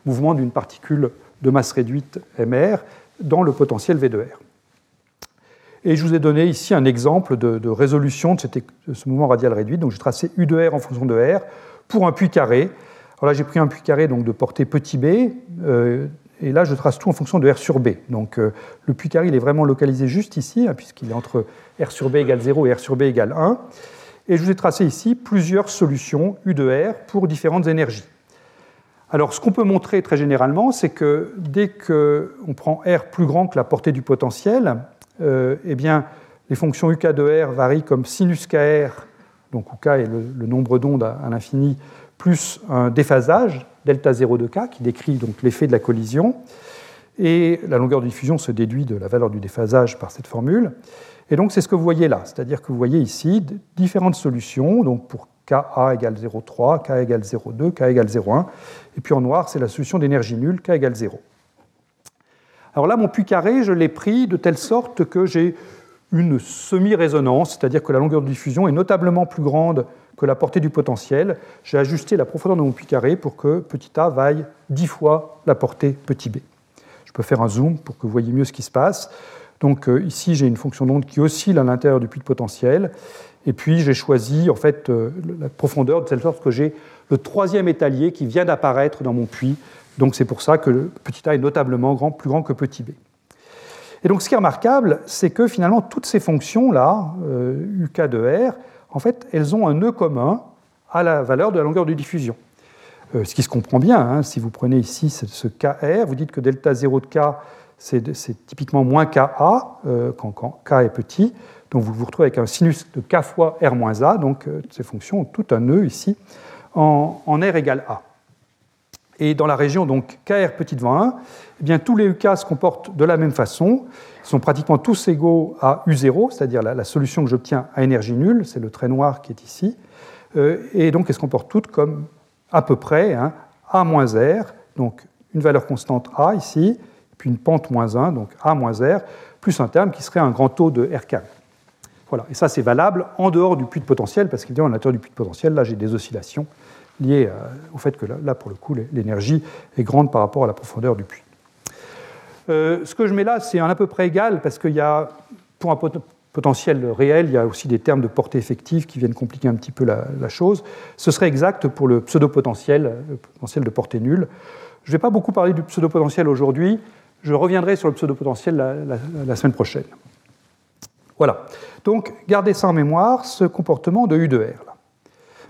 mouvement d'une particule de masse réduite mr dans le potentiel v de r. Et je vous ai donné ici un exemple de, résolution de, ce mouvement radial réduit. Donc j'ai tracé U de R en fonction de R pour un puits carré. Alors là, j'ai pris un puits carré donc, de portée petit b, euh, et là, je trace tout en fonction de R sur B. Donc euh, le puits carré, il est vraiment localisé juste ici, hein, puisqu'il est entre R sur B égale 0 et R sur B égale 1. Et je vous ai tracé ici plusieurs solutions U de R pour différentes énergies. Alors, ce qu'on peut montrer très généralement, c'est que dès qu'on prend R plus grand que la portée du potentiel, euh, eh bien, les fonctions UK de R varient comme sinus KR, donc où K est le, nombre d'ondes à, l'infini, plus un déphasage, delta 0 de K, qui décrit donc l'effet de la collision. Et la longueur de diffusion se déduit de la valeur du déphasage par cette formule. Et donc, c'est ce que vous voyez là. C'est-à-dire que vous voyez ici différentes solutions. Donc, pour KA égale 0,3, K égale 0,2, K égale 0,1. Et puis en noir, c'est la solution d'énergie nulle, K égale 0. Alors là, mon puits carré, je l'ai pris de telle sorte que j'ai une semi-résonance, c'est-à-dire que la longueur de diffusion est notablement plus grande que la portée du potentiel. J'ai ajusté la profondeur de mon puits carré pour que petit a vaille 10 fois la portée petit b. Je peux faire un zoom pour que vous voyez mieux ce qui se passe. Donc euh, ici, j'ai une fonction d'onde qui oscille à l'intérieur du puits de potentiel. Et puis, j'ai choisi en fait euh, la profondeur de telle sorte que j'ai le troisième étalier qui vient d'apparaître dans mon puits donc c'est pour ça que petit a est notablement grand, plus grand que petit b. Et donc ce qui est remarquable, c'est que finalement toutes ces fonctions-là, UK euh, de R, en fait, elles ont un nœud commun à la valeur de la longueur de diffusion. Euh, ce qui se comprend bien, hein, si vous prenez ici ce KR, vous dites que delta 0 de K, c'est typiquement moins KA euh, quand, K est petit. Donc vous vous retrouvez avec un sinus de K fois R moins A. Donc ces fonctions ont tout un nœud ici en, en R égale A. Et dans la région donc KR petit devant 1, eh bien, tous les UK se comportent de la même façon. Ils sont pratiquement tous égaux à U0, c'est-à-dire la, solution que j'obtiens à énergie nulle, c'est le trait noir qui est ici. Euh, et donc, elles se comportent toutes comme à peu près hein, A moins R, donc une valeur constante A ici, puis une pente moins 1, donc A moins R, plus un terme qui serait un grand taux de R carré. Voilà. Et ça, c'est valable en dehors du puits de potentiel, parce qu'évidemment, à l'intérieur du puits de potentiel, là, j'ai des oscillations lié euh, au fait que là, pour le coup, l'énergie est grande par rapport à la profondeur du puits. Euh, ce que je mets là, c'est un à peu près égal, parce qu'il y a, pour un potentiel réel, il y a aussi des termes de portée effective qui viennent compliquer un petit peu la, chose. Ce serait exact pour le pseudo-potentiel, le potentiel de portée nulle. Je ne vais pas beaucoup parler du pseudo-potentiel aujourd'hui, je reviendrai sur le pseudo-potentiel la, semaine prochaine. Voilà. Donc, gardez ça en mémoire, ce comportement de U de R.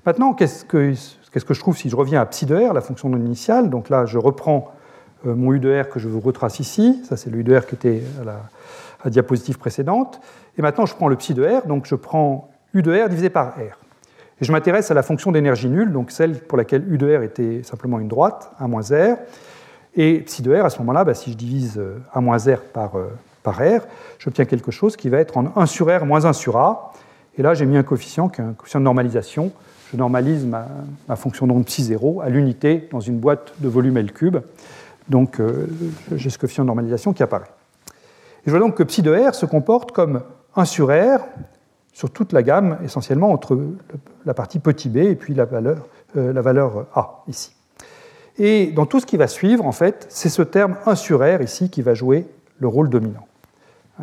Maintenant, qu'est-ce que, Qu'est-ce que je trouve si je reviens à psi de r, la fonction non initiale? Donc là, je reprends euh, mon u de r que je vous retrace ici. Ça, c'est le u de r qui était à la, diapositive précédente. Et maintenant, je prends le psi de r, donc je prends u de r divisé par r. Et je m'intéresse à la fonction d'énergie nulle, donc celle pour laquelle u de r était simplement une droite, 1 moins r. Et psi de r, à ce moment-là, bah, si je divise 1 euh, moins r par, euh, par r, j'obtiens quelque chose qui va être en 1 sur r moins 1 sur a. Et là, j'ai mis un coefficient qui est un coefficient de normalisation je normalise ma, fonction d'onde psi 0 à l'unité dans une boîte de volume L cube. Donc euh, j'ai ce coefficient de normalisation qui apparaît. Et je vois donc que psi de R se comporte comme 1 sur R sur toute la gamme, essentiellement entre la partie petit b et puis la valeur, euh, la valeur A ici. Et dans tout ce qui va suivre, en fait, c'est ce terme 1 sur R ici qui va jouer le rôle dominant.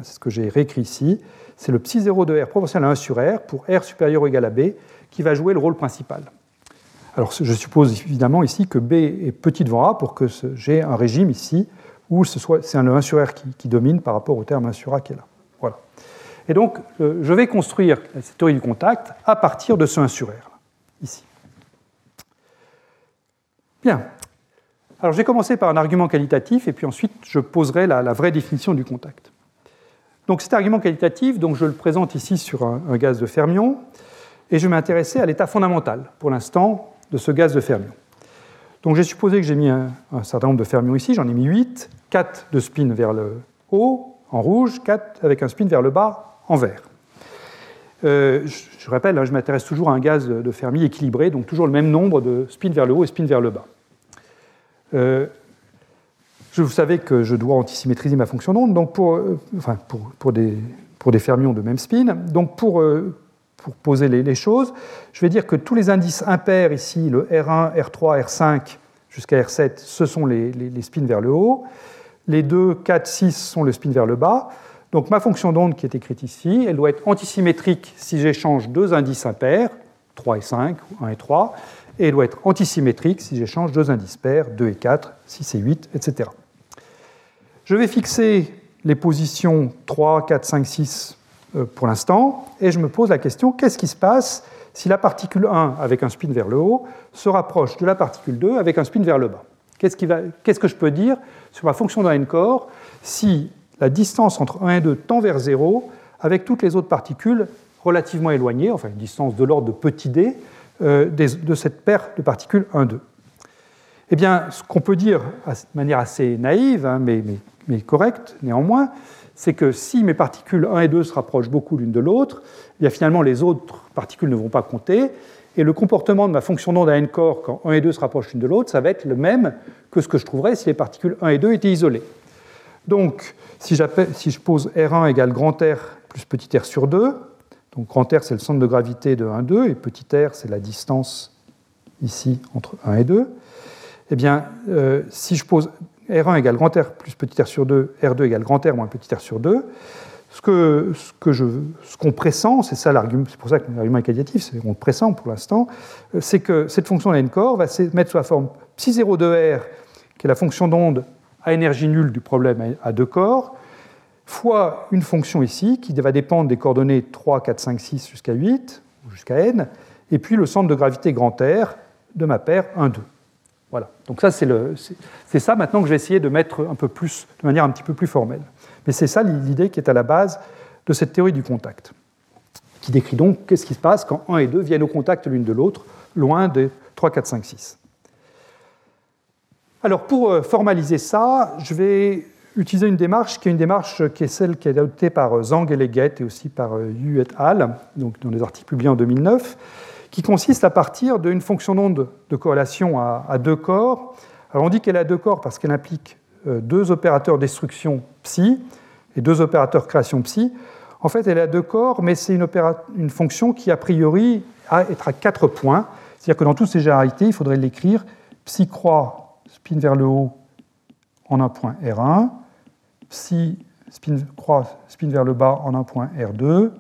C'est ce que j'ai réécrit ici. C'est le psi 0 de R proportionnel à 1 sur R pour R supérieur ou égal à B qui va jouer le rôle principal. Alors je suppose évidemment ici que B est petit devant A pour que j'ai un régime ici où c'est un 1 sur R qui, domine par rapport au terme 1 sur A qui est là. Voilà. Et donc euh, je vais construire cette théorie du contact à partir de ce 1 sur R, ici. Bien. Alors j'ai commencé par un argument qualitatif et puis ensuite je poserai la, vraie définition du contact. Donc cet argument qualitatif, donc je le présente ici sur un, gaz de fermion et je vais m'intéresser à l'état fondamental, pour l'instant, de ce gaz de fermion. Donc j'ai supposé que j'ai mis un, certain nombre de fermions ici, j'en ai mis 8, 4 de spin vers le haut en rouge, 4 avec un spin vers le bas en vert. Euh, je, rappelle, hein, je m'intéresse toujours à un gaz de Fermi équilibré, donc toujours le même nombre de spin vers le haut et spin vers le bas. Euh, je, vous savez que je dois antisymétriser ma fonction d'onde donc pour, euh, des, fermions de même spin. Donc pour, pour poser les, choses, je vais dire que tous les indices impairs ici, le R1, R3, R5 jusqu'à R7, ce sont les, spins vers le haut. Les 2, 4, 6 sont le spin vers le bas. Donc ma fonction d'onde qui est écrite ici, elle doit être antisymétrique si j'échange deux indices impairs, 3 et 5, ou 1 et 3, et elle doit être antisymétrique si j'échange deux indices pairs, 2 et 4, 6 et 8, etc. Je vais fixer les positions 3, 4, 5, 6 pour l'instant, et je me pose la question, qu'est-ce qui se passe si la particule 1 avec un spin vers le haut se rapproche de la particule 2 avec un spin vers le bas? Qu'est-ce, que je peux dire sur ma fonction d'un n-core si la distance entre 1 et 2 tend vers 0 avec toutes les autres particules relativement éloignées, enfin une distance de l'ordre de petit d, euh, de cette paire de particules 1, 2. Eh bien, ce qu'on peut dire de manière assez naïve, hein, mais, correcte néanmoins, c'est que si mes particules 1 et 2 se rapprochent beaucoup l'une de l'autre, eh finalement les autres particules ne vont pas compter, et le comportement de ma fonction d'onde à n-core quand 1 et 2 se rapprochent l'une de l'autre, ça va être le même que ce que je trouverais si les particules 1 et 2 étaient isolées. Donc, si, je pose R1 égale grand R plus r sur 2, donc grand R c'est le centre de gravité de 1, 2, et r c'est la distance ici entre 1 et 2, eh bien, euh, si je pose R1 égale grand R plus petit r sur 2, R2 égale grand R moins petit r sur 2, ce que, ce que ce qu'on pressent, c'est ça l'argument, c'est pour ça que l'argument est qualitatif, c'est qu'on pressent pour l'instant, c'est que cette fonction de n-core va se mettre sous la forme psi0 de R, qui est la fonction d'onde à énergie nulle du problème à deux corps, fois une fonction ici qui va dépendre des coordonnées 3, 4, 5, 6 jusqu'à 8, ou jusqu'à n, et puis le centre de gravité grand R de ma paire 1, 2. Voilà. Donc ça, c'est ça maintenant que je vais essayer de mettre un peu plus, de manière un petit peu plus formelle. Mais c'est ça l'idée qui est à la base de cette théorie du contact, qui décrit donc qu'est-ce qui se passe quand 1 et 2 viennent au contact l'une de l'autre, loin des 3, 4, 5, 6. Alors pour euh, formaliser ça, je vais utiliser une démarche qui est une démarche qui est celle qui est adoptée par euh, Zhang et Leggett et aussi par euh, Yu et al., donc dans des articles publiés en 2009, qui consiste à partir d'une fonction d'onde de corrélation à, deux corps. Alors on dit qu'elle a deux corps parce qu'elle implique deux opérateurs destruction psi et deux opérateurs création psi. En fait, elle a deux corps, mais c'est une, une, fonction qui, a priori, a être à quatre points. C'est-à-dire que dans toutes ces généralités, il faudrait l'écrire psi croix spin vers le haut en un point R1, psi spin croix spin vers le bas en un point R2,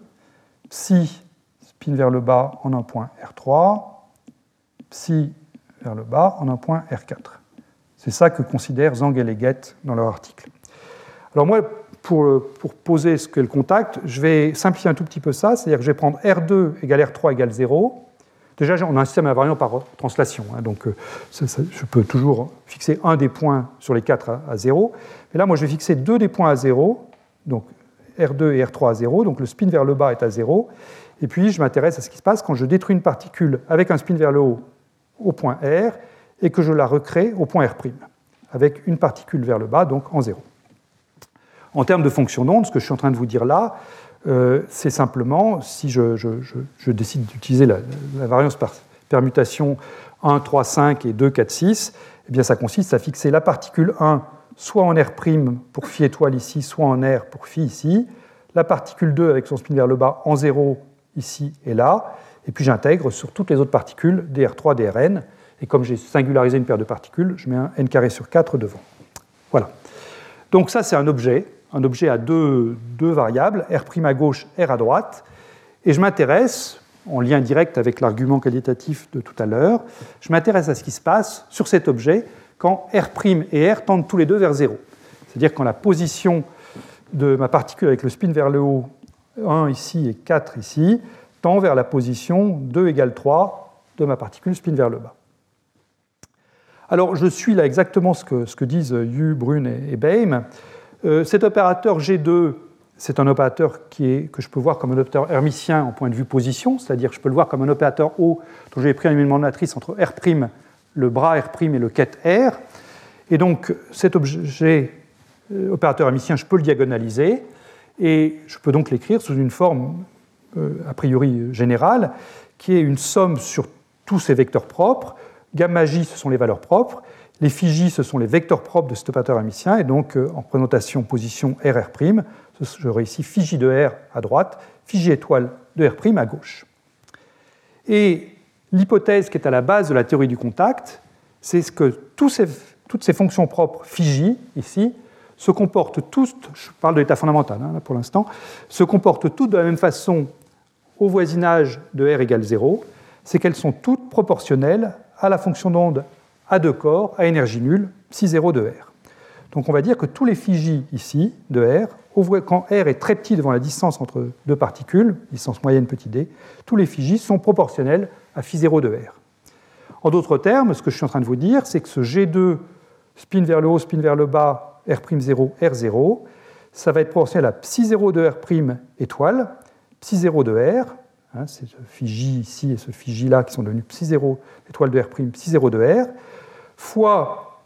psi spin vers le bas en un point R3, psi vers le bas en un point R4. C'est ça que considèrent Zhang et Leggett dans leur article. Alors moi, pour, poser ce qu'est le contact, je vais simplifier un tout petit peu ça, c'est-à-dire que je vais prendre R2 égale R3 égale 0, Déjà, on a un système invariant par translation, hein, donc euh, je peux toujours fixer un des points sur les quatre à, 0. Mais là, moi, je vais fixer deux des points à 0, donc R2 et R3 à 0, donc le spin vers le bas est à 0. Et puis, je m'intéresse à ce qui se passe quand je détruis une particule avec un spin vers le haut au point R et que je la recrée au point R', avec une particule vers le bas, donc en 0. En termes de fonction d'onde, ce que je suis en train de vous dire là, euh, c'est simplement, si je, décide d'utiliser la, variance par permutation 1, 3, 5 et 2, 4, 6, eh bien ça consiste à fixer la particule 1 soit en R' pour phi étoile ici, soit en R pour phi ici, la particule 2 avec son spin vers le bas en 0 ici et là, et puis j'intègre sur toutes les autres particules dr3, drn, et comme j'ai singularisé une paire de particules, je mets un n carré sur 4 devant. Voilà. Donc ça c'est un objet, un objet à deux, variables, R' à gauche, R à droite, et je m'intéresse, en lien direct avec l'argument qualitatif de tout à l'heure, je m'intéresse à ce qui se passe sur cet objet quand R' et R tendent tous les deux vers 0. C'est-à-dire quand la position de ma particule avec le spin vers le haut, 1 ici et 4 ici, tend vers la position 2 égale 3 de ma particule spin vers le bas. Alors je suis là exactement ce que, disent Yu, Brune et, et. Euh, cet opérateur G2, c'est un opérateur qui que je peux voir comme un opérateur hermitien en point de vue position, c'est-à-dire que je peux le voir comme un opérateur O dont j'ai pris un élément de matrice entre R' le bras R' et le quête R. Et donc cet objet opérateur hermitien, je peux le diagonaliser et je peux donc l'écrire sous une forme euh, a priori générale qui est une somme sur tous ces vecteurs propres. Gamma J, ce sont les valeurs propres. Les phi J, ce sont les vecteurs propres de cet opérateur hermitien. Et donc, euh, en présentation position RR', j'aurai ici phi J de R à droite, phi J étoile de R' à gauche. Et l'hypothèse qui est à la base de la théorie du contact, c'est que toutes ces fonctions propres phi J, ici, se comportent tous, je parle de l'état fondamental hein, pour l'instant, se comportent toutes de la même façon au voisinage de R égale 0, c'est qu'elles sont toutes proportionnelles à la fonction d'onde à deux corps à énergie nulle, psi 0 de R. Donc on va dire que tous les j ici de R, quand R est très petit devant la distance entre deux particules, distance moyenne petit d, tous les j sont proportionnels à phi 0 de R. En d'autres termes, ce que je suis en train de vous dire, c'est que ce G2 spin vers le haut, spin vers le bas, R'0, R0, ça va être proportionnel à psi 0 de R' étoile, psi 0 de R, hein, c'est ce phi ici et ce phi là qui sont devenus psi 0 étoile de R', psi 0 de R, fois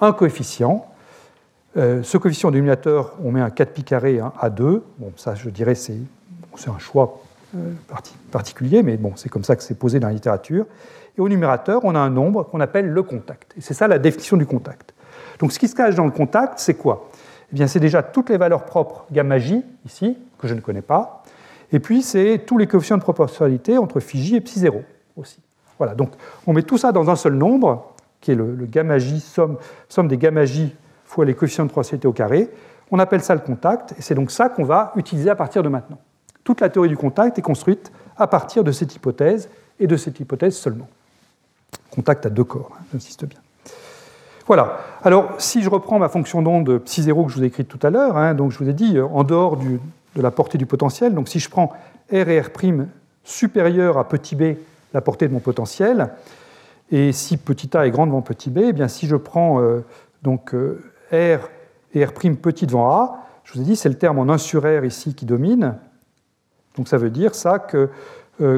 un coefficient. Euh, ce coefficient dénominateur, on met un 4 pi carré, un A2. Bon, ça, je dirais, c'est un choix euh, particulier, mais bon, c'est comme ça que c'est posé dans la littérature. Et au numérateur, on a un nombre qu'on appelle le contact. Et c'est ça la définition du contact. Donc ce qui se cache dans le contact, c'est quoi? Eh bien, c'est déjà toutes les valeurs propres gamma j, ici, que je ne connais pas, et puis c'est tous les coefficients de proportionnalité entre phi et psi 0 aussi. Voilà, donc on met tout ça dans un seul nombre, qui est le, gamma j, somme, somme des gamma j fois les coefficients de proportionnalité au carré. On appelle ça le contact, et c'est donc ça qu'on va utiliser à partir de maintenant. Toute la théorie du contact est construite à partir de cette hypothèse, et de cette hypothèse seulement. Contact à deux corps, hein, j'insiste bien. Voilà. Alors, si je reprends ma fonction d'onde psi 0 que je vous ai écrite tout à l'heure, hein, donc je vous ai dit euh, en dehors de la portée du potentiel, donc si je prends R et R' supérieur à petit b, la portée de mon potentiel, et si petit a est grand devant petit b, eh bien si je prends euh, donc euh, R et R' petit devant A, je vous ai dit c'est le terme en 1 sur R ici qui domine. Donc ça veut dire ça que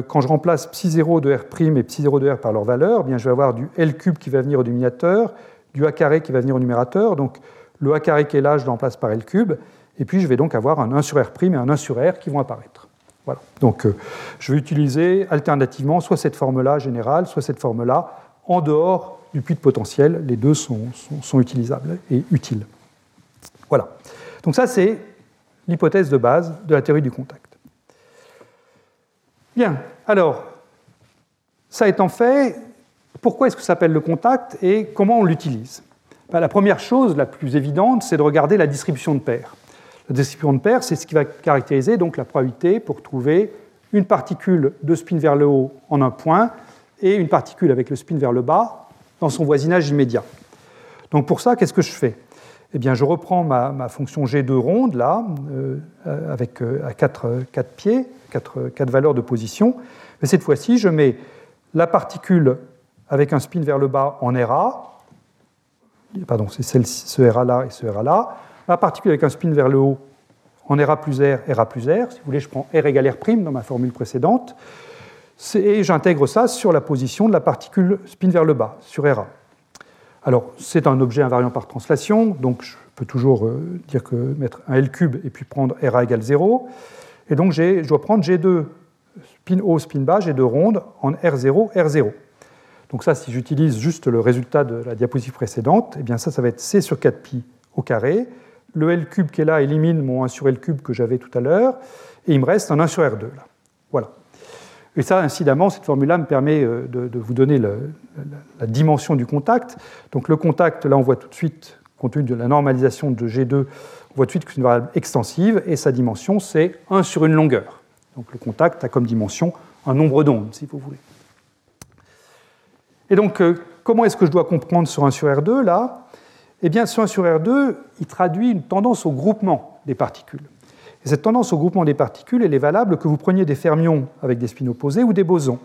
quand je remplace psi 0 de R' et psi 0 de R par leur valeur, eh bien je vais avoir du L cube qui va venir au dénominateur, du a carré qui va venir au numérateur. Donc le a carré qui est là, je l'emplace par L cube. Et puis je vais donc avoir un 1 sur R' et un 1 sur R qui vont apparaître. Voilà. Donc euh, je vais utiliser alternativement soit cette forme-là générale, soit cette forme-là en dehors du puits de potentiel. Les deux sont utilisables et utiles. Voilà. Donc ça, c'est l'hypothèse de base de la théorie du contact. Bien, alors, ça étant fait, pourquoi est-ce que ça s'appelle le contact et comment on l'utilise ben, La première chose, la plus évidente, c'est de regarder la distribution de paires. La distribution de paires, c'est ce qui va caractériser donc la probabilité pour trouver une particule de spin vers le haut en un point et une particule avec le spin vers le bas dans son voisinage immédiat. Donc pour ça, qu'est-ce que je fais? Eh bien, je reprends ma, fonction G2 ronde, là, euh, avec euh, à 4, pieds, 4, 4, valeurs de position. Mais cette fois-ci, je mets la particule avec un spin vers le bas en RA, pardon, c'est ce RA là et ce RA là, la particule avec un spin vers le haut en RA plus R, RA plus R, si vous voulez, je prends R égale R' dans ma formule précédente, et j'intègre ça sur la position de la particule spin vers le bas, sur RA. Alors, c'est un objet invariant par translation, donc je peux toujours euh, dire que mettre un L cube et puis prendre RA égale 0. Et donc, je dois prendre G2 spin haut, spin bas, G2 ronde en R0, R0. Donc ça, si j'utilise juste le résultat de la diapositive précédente, eh bien ça, ça va être C sur 4pi au carré. Le L cube qui est là élimine mon 1 sur L cube que j'avais tout à l'heure, et il me reste un 1 sur R2. Là. Voilà. Et ça, incidemment, cette formule-là me permet euh, de, vous donner la, dimension du contact. Donc le contact, là, on voit tout de suite, compte tenu de la normalisation de G2, on voit tout de suite que c'est une variable extensive, et sa dimension, c'est 1 sur une longueur. Donc le contact a comme dimension un nombre d'ondes, si vous voulez. Et donc, euh, comment est-ce que je dois comprendre sur 1 sur R2 là? Eh bien, sur 1 sur R2, il traduit une tendance au groupement des particules. Et cette tendance au groupement des particules, elle est valable que vous preniez des fermions avec des spins opposés ou des bosons.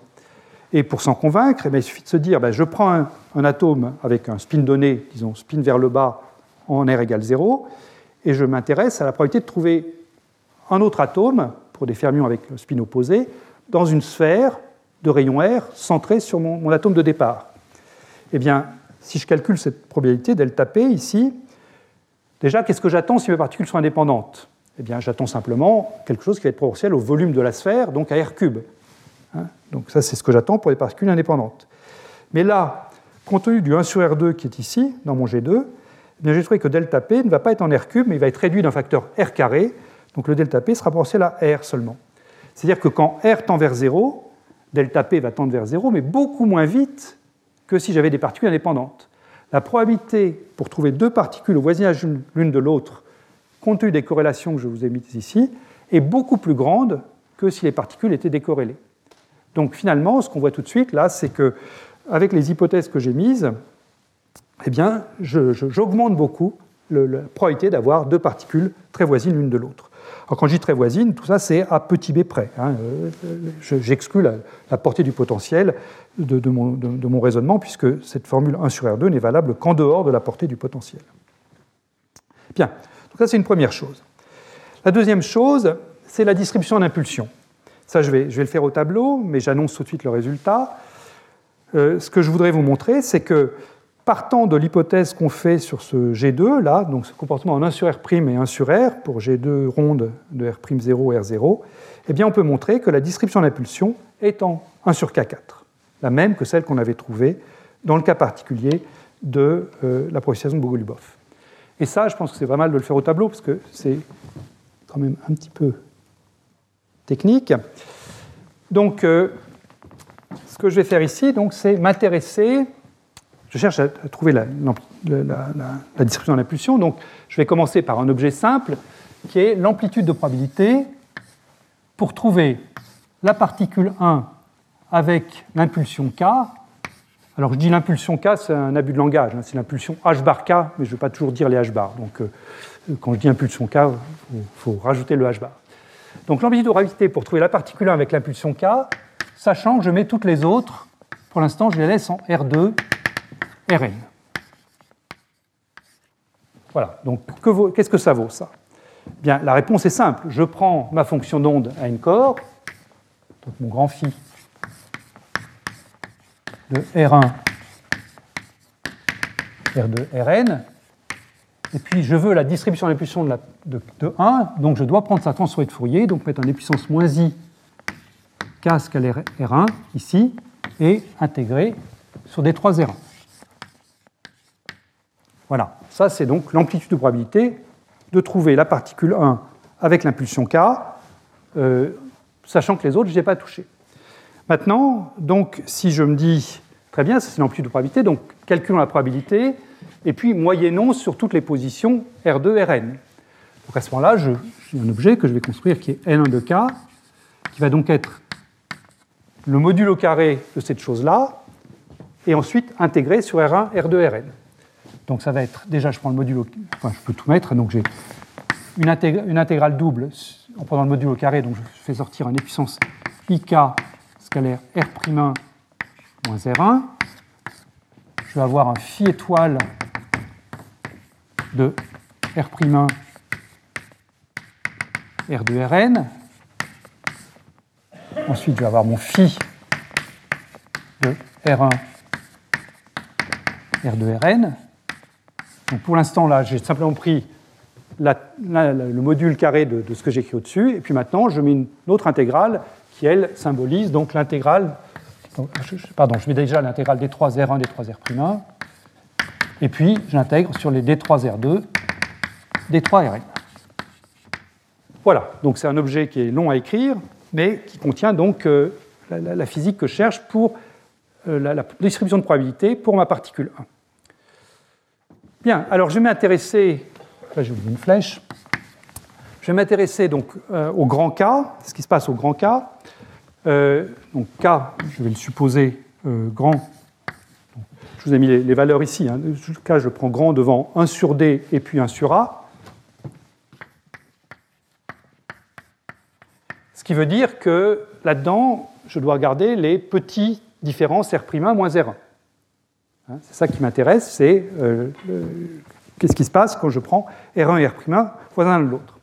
Et pour s'en convaincre, eh il suffit de se dire, ben, je prends un, un, atome avec un spin donné, disons spin vers le bas en R égale 0, et je m'intéresse à la probabilité de trouver un autre atome, pour des fermions avec le spin opposé, dans une sphère de rayon R centré sur mon, atome de départ. eh bien, si je calcule cette probabilité delta P ici, déjà, qu'est-ce que j'attends si mes particules sont indépendantes? Eh bien, j'attends simplement quelque chose qui va être proportionnel au volume de la sphère, donc à R cube. Hein, donc ça, c'est ce que j'attends pour les particules indépendantes. Mais là, compte tenu du 1 sur R2 qui est ici, dans mon G2, eh bien, j'ai trouvé que delta P ne va pas être en R cube, mais il va être réduit d'un facteur R carré. Donc le delta P sera proportionnel à R seulement. C'est-à-dire que quand R tend vers 0, delta P va tendre vers 0, mais beaucoup moins vite que si j'avais des particules indépendantes. La probabilité pour trouver deux particules au voisinage l'une de l'autre, compte tenu des corrélations que je vous ai mises ici, est beaucoup plus grande que si les particules étaient décorrélées. Donc finalement, ce qu'on voit tout de suite là, c'est que avec les hypothèses que j'ai mises, eh j'augmente beaucoup la probabilité d'avoir deux particules très voisines l'une de l'autre. Alors quand je dis très voisine, tout ça c'est à petit b près. Hein. J'exclus la, portée du potentiel de, mon, raisonnement, puisque cette formule 1 sur R2 n'est valable qu'en dehors de la portée du potentiel. Bien, donc ça c'est une première chose. La deuxième chose, c'est la distribution d'impulsion. Ça, je vais, je vais, le faire au tableau, mais j'annonce tout de suite le résultat. Euh, ce que je voudrais vous montrer, c'est que partant de l'hypothèse qu'on fait sur ce G2, là, donc ce comportement en 1 sur R' et 1 sur R, pour G2 ronde de R'0, R0, eh bien on peut montrer que la distribution d'impulsion est en 1 sur K4, la même que celle qu'on avait trouvée dans le cas particulier de euh, la progression de Bogolubov. Et ça, je pense que c'est pas mal de le faire au tableau, parce que c'est quand même un petit peu technique. Donc, euh, ce que je vais faire ici, c'est m'intéresser. Je cherche à, trouver la, distribution d'impulsion. Donc, je vais commencer par un objet simple qui est l'amplitude de probabilité pour trouver la particule 1 avec l'impulsion k. Alors je dis l'impulsion k, c'est un abus de langage, hein. c'est l'impulsion h bar k, mais je ne veux pas toujours dire les h bar. Donc euh, quand je dis impulsion k, il faut, rajouter le h bar. Donc l'amplitude de gravité pour trouver la particule 1 avec l'impulsion k, sachant que je mets toutes les autres, pour l'instant je les laisse en R2, Rn. Voilà, donc qu'est-ce que ça vaut ça? Bien, la réponse est simple. Je prends ma fonction d'onde à une corps, donc mon grand phi de R1, R2, Rn, et puis je veux la distribution d'impulsion de, de, de, 1, donc je dois prendre sa transformée de Fourier, donc mettre en puissance moins i k scalaire R1 ici, et intégrer sur des 3 R1. Voilà, ça c'est donc l'amplitude de probabilité de trouver la particule 1 avec l'impulsion k, euh, sachant que les autres, je ne les ai pas touchés. Maintenant, donc, si je me dis, très bien, c'est l'amplitude de probabilité, donc calculons la probabilité, et puis moyennons sur toutes les positions R2, Rn. Donc à ce moment-là, j'ai un objet que je vais construire qui est N1 de K, qui va donc être le module au carré de cette chose-là, et ensuite intégré sur R1, R2, Rn. Donc ça va être, déjà je prends le module, enfin je peux tout mettre, donc j'ai une, intégrale double en prenant le module au carré, donc je fais sortir une puissance ik scalaire R'1 moins R1. Je vais avoir un phi étoile de R'1 R2 Rn. Ensuite, je vais avoir mon phi de R1 R2 Rn pour l'instant, là, j'ai simplement pris le module carré de, ce que j'ai écrit au-dessus, et puis maintenant, je mets une autre intégrale qui, elle, symbolise donc l'intégrale. Pardon, je mets déjà l'intégrale D3R1, D3R'1, et puis j'intègre sur les D3R2, D3Rn. Voilà, donc c'est un objet qui est long à écrire, mais qui contient donc euh, la, physique que je cherche pour euh, la distribution de probabilité pour ma particule 1. Bien, alors je vais m'intéresser, là j'ai oublié une flèche, je vais m'intéresser donc euh, au grand K, ce qui se passe au grand K. Euh, donc K, je vais le supposer euh, grand. je vous ai mis les, valeurs ici. Hein. K, je prends grand devant 1 sur D et puis 1 sur A. Ce qui veut dire que là-dedans, je dois regarder les petits différences R'1 moins R1. Hein, c'est ça qui m'intéresse, c'est euh, qu'est-ce qui se passe quand je prends R1 et R'1 voisins l'un de l'autre.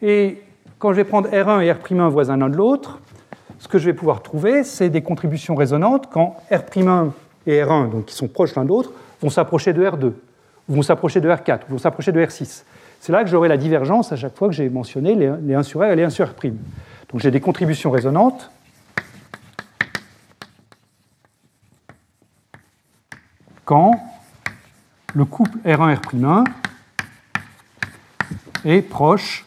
Et quand je vais prendre R1 et R'1 voisins l'un de l'autre, ce que je vais pouvoir trouver, c'est des contributions résonantes quand R', et R1, donc qui sont proches l'un de l'autre, vont s'approcher de R2, vont s'approcher de R4, vont s'approcher de R6. C'est là que j'aurai la divergence à chaque fois que j'ai mentionné les 1 sur R et les 1 sur R'. Donc j'ai des contributions résonantes. Quand le couple R1-R'1 est proche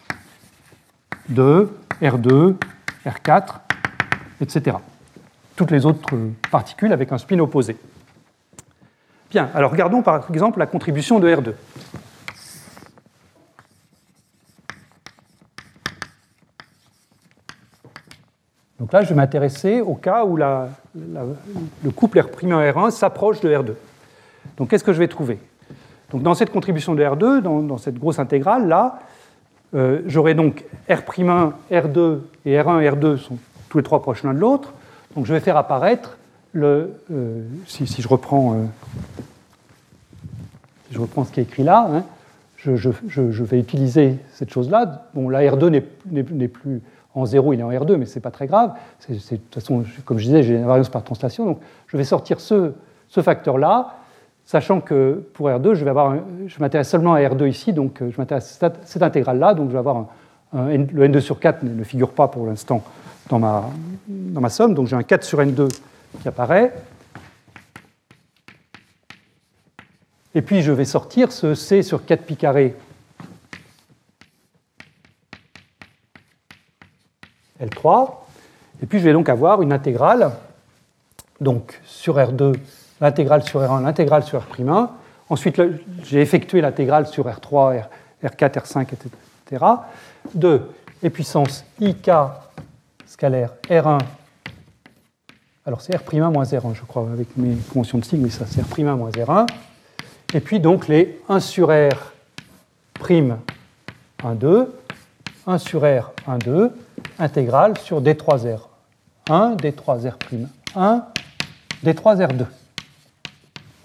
de R2, R4, etc. Toutes les autres particules avec un spin opposé. Bien, alors regardons par exemple la contribution de R2. Donc là, je vais m'intéresser au cas où le couple R'1 R1 s'approche de R2. Donc qu'est-ce que je vais trouver? Donc dans cette contribution de R2, dans, cette grosse intégrale, là, euh, j'aurai donc R'1, R2 et R1 et R2 sont tous les trois proches l'un de l'autre. Donc je vais faire apparaître le. Euh, si, je reprends, euh, je reprends ce qui est écrit là, hein, je, vais utiliser cette chose-là. Bon, la R2 n'est plus en 0, il est en R2, mais ce n'est pas très grave. de toute façon, comme je disais, j'ai une variance par translation. Donc je vais sortir ce facteur-là, sachant que pour R2, je, m'intéresse seulement à R2 ici, donc euh, je m'intéresse à cette, intégrale-là. Donc je vais avoir le N2 sur 4 ne figure pas pour l'instant dans ma, dans ma somme. Donc j'ai un 4 sur N2 qui apparaît. Et puis je vais sortir ce C sur 4 pi carré L3. Et puis je vais donc avoir une intégrale, donc sur R2, l'intégrale sur R1, l'intégrale sur R'1. Ensuite, j'ai effectué l'intégrale sur R3, R, 4 R5, etc. de et puissance IK scalaire R1. Alors c'est R'1 moins R1, je crois, avec mes conventions de signe, mais ça c'est R'1 moins R1. Et puis donc les 1 sur R prime 1, 2, 1 sur R 1, 2, intégrale sur D3R 1, D3R', 1, D3R2.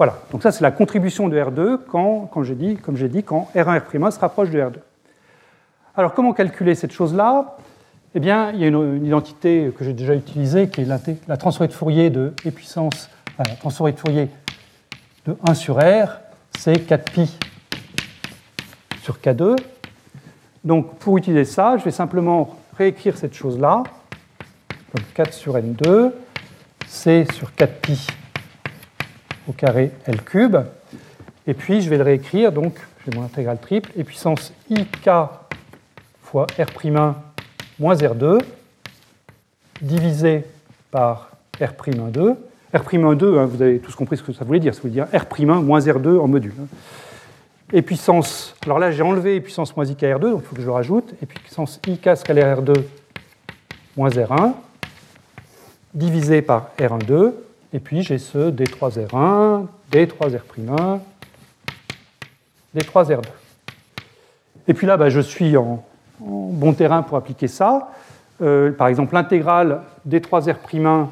Voilà, donc ça c'est la contribution de R2 quand, quand j'ai comme j'ai dit, quand R1, R'1 se rapproche de R2. Alors comment calculer cette chose-là? Eh bien, il y a une, identité que j'ai déjà utilisée qui est la, la de Fourier de E puissance, la transformée de Fourier de 1 sur R, c'est 4pi sur K2. Donc pour utiliser ça, je vais simplement réécrire cette chose-là, comme 4 sur n2, c sur 4pi au carré L cube. Et puis je vais le réécrire, donc j'ai mon intégrale triple, et puissance ik fois R'1 moins R2 divisé par R'1,2. R'1,2, hein, vous avez tous compris ce que ça voulait dire, ça voulait dire R'1 moins R2 en module. Hein et puissance, alors là j'ai enlevé puissance moins IK R2, donc il faut que je le rajoute, et puissance IK scalaire R2 moins R1, divisé par R12, et puis j'ai ce D3R1, D3R'1, D3R2. Et puis là, bah, je suis en, bon terrain pour appliquer ça. Euh, par exemple, l'intégrale D3R'1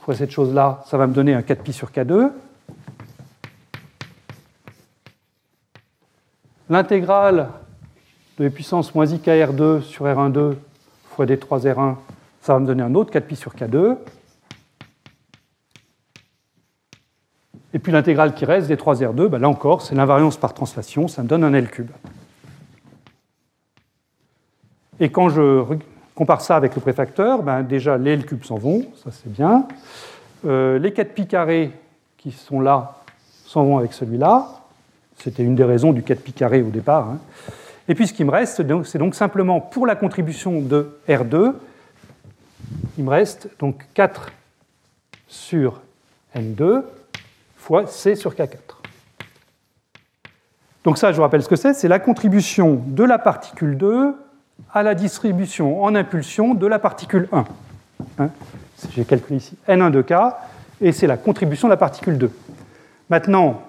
fois cette chose-là, ça va me donner un 4pi sur K2. L'intégrale de puissance moins IKR2 sur R12 fois D3R1, ça va me donner un autre 4pi sur K2. L'intégrale qui reste, D3R2, ben là encore, c'est l'invariance par translation, ça me donne un L cube. Et quand je compare ça avec le préfacteur, ben déjà les L cubes s'en vont, ça c'est bien. Euh, les 4 pi carrés qui sont là s'en vont avec celui-là. C'était une des raisons du 4 pi carré au départ. Hein. Et puis ce qui me reste, c'est donc simplement pour la contribution de R2, il me reste donc 4 sur N2 C sur K4. Donc ça, je vous rappelle ce que c'est, c'est la contribution de la particule 2 à la distribution en impulsion de la particule 1. Hein. J'ai calculé ici N1 de K, et c'est la contribution de la particule 2. Maintenant,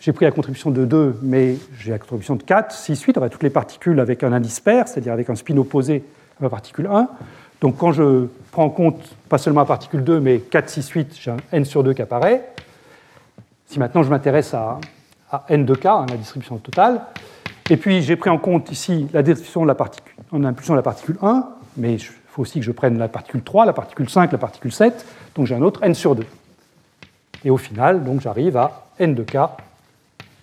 j'ai pris la contribution de 2, mais j'ai la contribution de 4, 6, 8. On va toutes les particules avec un indice pair, c'est-à-dire avec un spin opposé à la particule 1. Donc quand je prends en compte pas seulement la particule 2, mais 4, 6, 8, j'ai un n sur 2 qui apparaît. Si maintenant je m'intéresse à, n de k, hein, la distribution totale, et puis j'ai pris en compte ici la distribution de la particule, en impulsion de la particule 1, mais il faut aussi que je prenne la particule 3, la particule 5, la particule 7, donc j'ai un autre n sur 2. Et au final, donc j'arrive à n de k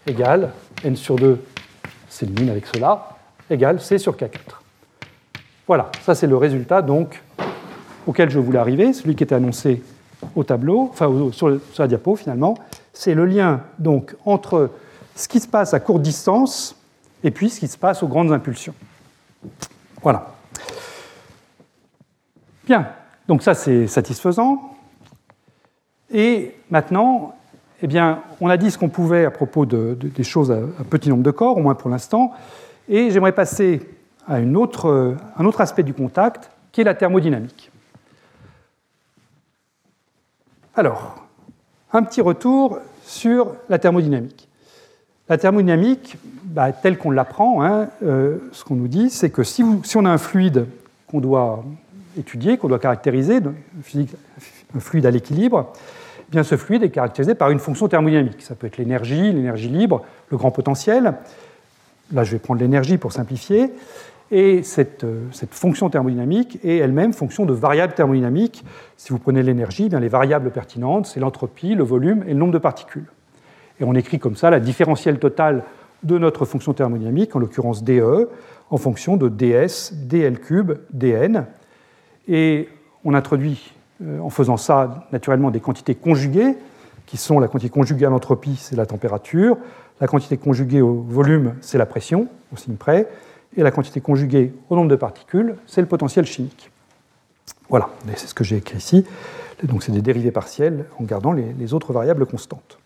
égale n sur 2 s'élimine avec cela, égale c sur k4. Voilà, ça c'est le résultat donc auquel je voulais arriver, celui qui était annoncé au tableau, enfin sur, la diapo finalement, c'est le lien donc entre ce qui se passe à courte distance et puis ce qui se passe aux grandes impulsions. Voilà. Bien, donc ça c'est satisfaisant. Et maintenant, eh bien, on a dit ce qu'on pouvait à propos des choses à, petit nombre de corps, au moins pour l'instant, et j'aimerais passer à autre, un autre aspect du contact, qui est la thermodynamique. Alors, un petit retour sur la thermodynamique. La thermodynamique, bah, telle qu'on l'apprend, hein, euh, ce qu'on nous dit, c'est que si, on a un fluide qu'on doit étudier, qu'on doit caractériser, un fluide à l'équilibre, eh ce fluide est caractérisé par une fonction thermodynamique. Ça peut être l'énergie, l'énergie libre, le grand potentiel. Là, je vais prendre l'énergie pour simplifier. Et cette, euh, fonction thermodynamique est elle-même fonction de variables thermodynamiques. Si vous prenez l'énergie, eh les variables pertinentes, c'est l'entropie, le volume et le nombre de particules. Et on écrit comme ça la différentielle totale de notre fonction thermodynamique, en l'occurrence dE, en fonction de ds, dl cube, dn. Et on introduit, euh, en faisant ça, naturellement des quantités conjuguées, qui sont la quantité conjuguée à l'entropie, c'est la température, la quantité conjuguée au volume, c'est la pression, au signe près, et la quantité conjuguée au nombre de particules, c'est le potentiel chimique. Voilà, c'est ce que j'ai écrit ici. Donc c'est des dérivés partiels en gardant les autres variables constantes.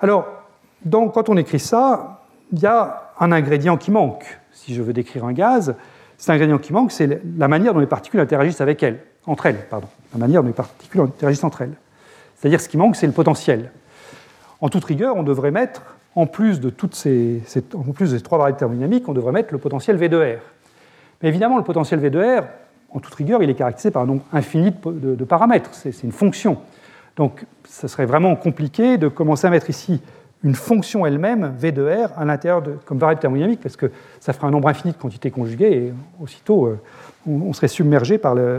Alors, quand on écrit ça, il y a un ingrédient qui manque. Si je veux décrire un gaz, cet ingrédient qui manque, c'est la manière dont les particules interagissent avec elles, entre elles, pardon. La manière dont les particules interagissent entre elles. C'est-à-dire ce qui manque, c'est le potentiel. En toute rigueur, on devrait mettre, en plus de toutes ces, en plus des trois variables thermodynamiques, on devrait mettre le potentiel V de R. Mais évidemment, le potentiel V de R, en toute rigueur, il est caractérisé par un nombre infini de paramètres. C'est une fonction. Donc, ce serait vraiment compliqué de commencer à mettre ici une fonction elle-même, V de R, à l'intérieur de, comme variable thermodynamique, parce que ça ferait un nombre infini de quantités conjuguées, et aussitôt, euh, on, serait submergé par, la,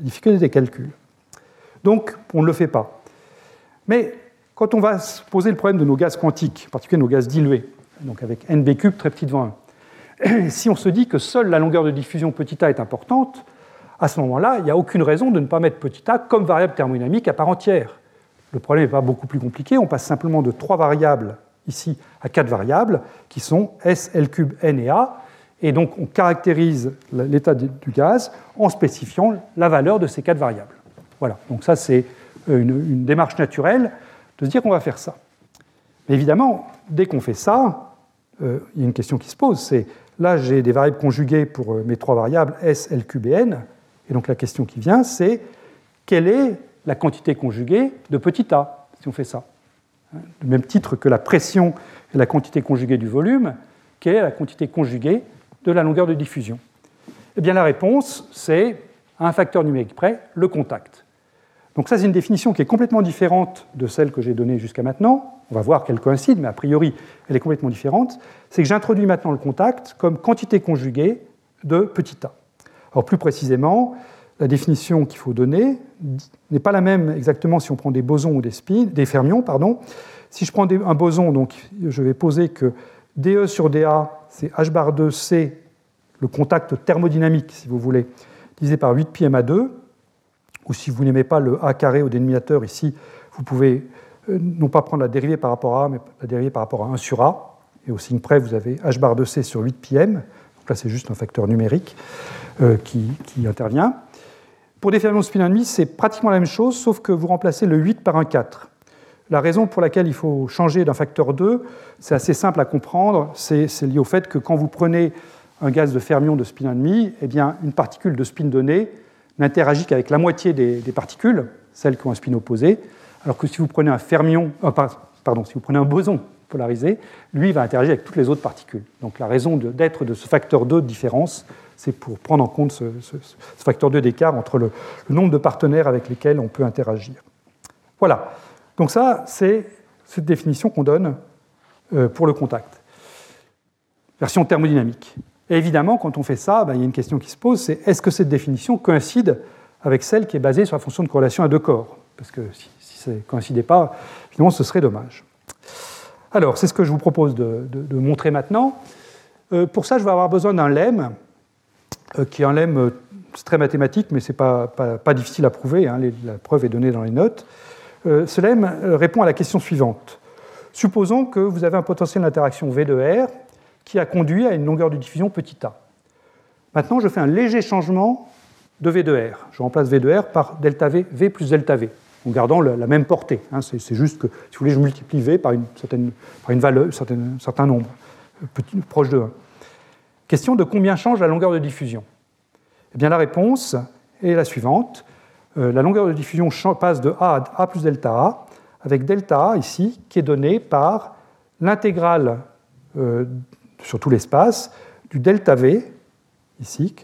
difficulté des calculs. Donc, on ne le fait pas. Mais quand on va se poser le problème de nos gaz quantiques, en particulier nos gaz dilués, donc avec NB cube très petit devant 1, si on se dit que seule la longueur de diffusion petit a est importante, à ce moment-là, il n'y a aucune raison de ne pas mettre petit a comme variable thermodynamique à part entière. Le problème n'est pas beaucoup plus compliqué, on passe simplement de trois variables ici à quatre variables qui sont S, L cube, N et A, et donc on caractérise l'état du gaz en spécifiant la valeur de ces quatre variables. Voilà, donc ça c'est une, démarche naturelle de se dire qu'on va faire ça. Mais évidemment, dès qu'on fait ça, euh, il y a une question qui se pose, c'est là j'ai des variables conjuguées pour euh, mes trois variables S, L cube et N, et donc la question qui vient, c'est quelle est la quantité conjuguée de petit a, si on fait ça? Du même titre que la pression est la quantité conjuguée du volume, quelle est la quantité conjuguée de la longueur de diffusion? Eh bien la réponse, c'est, à un facteur numérique près, le contact. Donc ça, c'est une définition qui est complètement différente de celle que j'ai donnée jusqu'à maintenant. On va voir qu'elle coïncide, mais a priori, elle est complètement différente. C'est que j'introduis maintenant le contact comme quantité conjuguée de petit a. Alors plus précisément, la définition qu'il faut donner n'est pas la même exactement si on prend des bosons ou des, des fermions. Pardon. Si je prends un boson, donc je vais poser que dE sur dA, c'est h bar 2 C, le contact thermodynamique, si vous voulez, divisé par 8 pi ma 2 ou si vous n'aimez pas le A carré au dénominateur ici, vous pouvez euh, non pas prendre la dérivée par rapport à A, mais la dérivée par rapport à 1 sur A. Et au signe près, vous avez h bar 2 C sur 8 pi. Donc là, c'est juste un facteur numérique. Euh, qui, intervient. Pour des fermions spin 1,5, c'est pratiquement la même chose, sauf que vous remplacez le 8 par un 4. La raison pour laquelle il faut changer d'un facteur 2, c'est assez simple à comprendre, c'est lié au fait que quand vous prenez un gaz de fermion de spin 1,5, eh bien, une particule de spin donné n'interagit qu'avec la moitié des, particules, celles qui ont un spin opposé, alors que si vous prenez un fermion, euh, pardon, si vous prenez un boson polarisé, lui va interagir avec toutes les autres particules. Donc la raison d'être de, ce facteur 2 de différence, c'est pour prendre en compte ce, facteur 2 d'écart entre le, nombre de partenaires avec lesquels on peut interagir. Voilà. Donc ça, c'est cette définition qu'on donne euh, pour le contact. Version thermodynamique. Et évidemment, quand on fait ça, ben, il y a une question qui se pose, c'est est-ce que cette définition coïncide avec celle qui est basée sur la fonction de corrélation à deux corps? Parce que si, ça ne coïncidait pas, finalement, ce serait dommage. Alors, c'est ce que je vous propose de, montrer maintenant. Euh, pour ça, je vais avoir besoin d'un lemme, euh, qui est un lemme euh, très mathématique, mais ce n'est pas, pas, difficile à prouver, hein, la preuve est donnée dans les notes. ce lemme répond à la question suivante. Supposons que vous avez un potentiel d'interaction V de R qui a conduit à une longueur de diffusion petit a. Maintenant, je fais un léger changement de V de R. Je remplace V de R par delta V, V plus delta V en gardant la même portée. Hein. c'est juste que, si vous voulez, je multiplie V par une, certaine, par une valeur, un certain nombre, euh, proche de 1. Question de combien change la longueur de diffusion? Eh bien, la réponse est la suivante. Euh, la longueur de diffusion passe de A à A plus delta A, avec delta A ici, qui est donné par l'intégrale euh, sur tout l'espace du delta V, ici,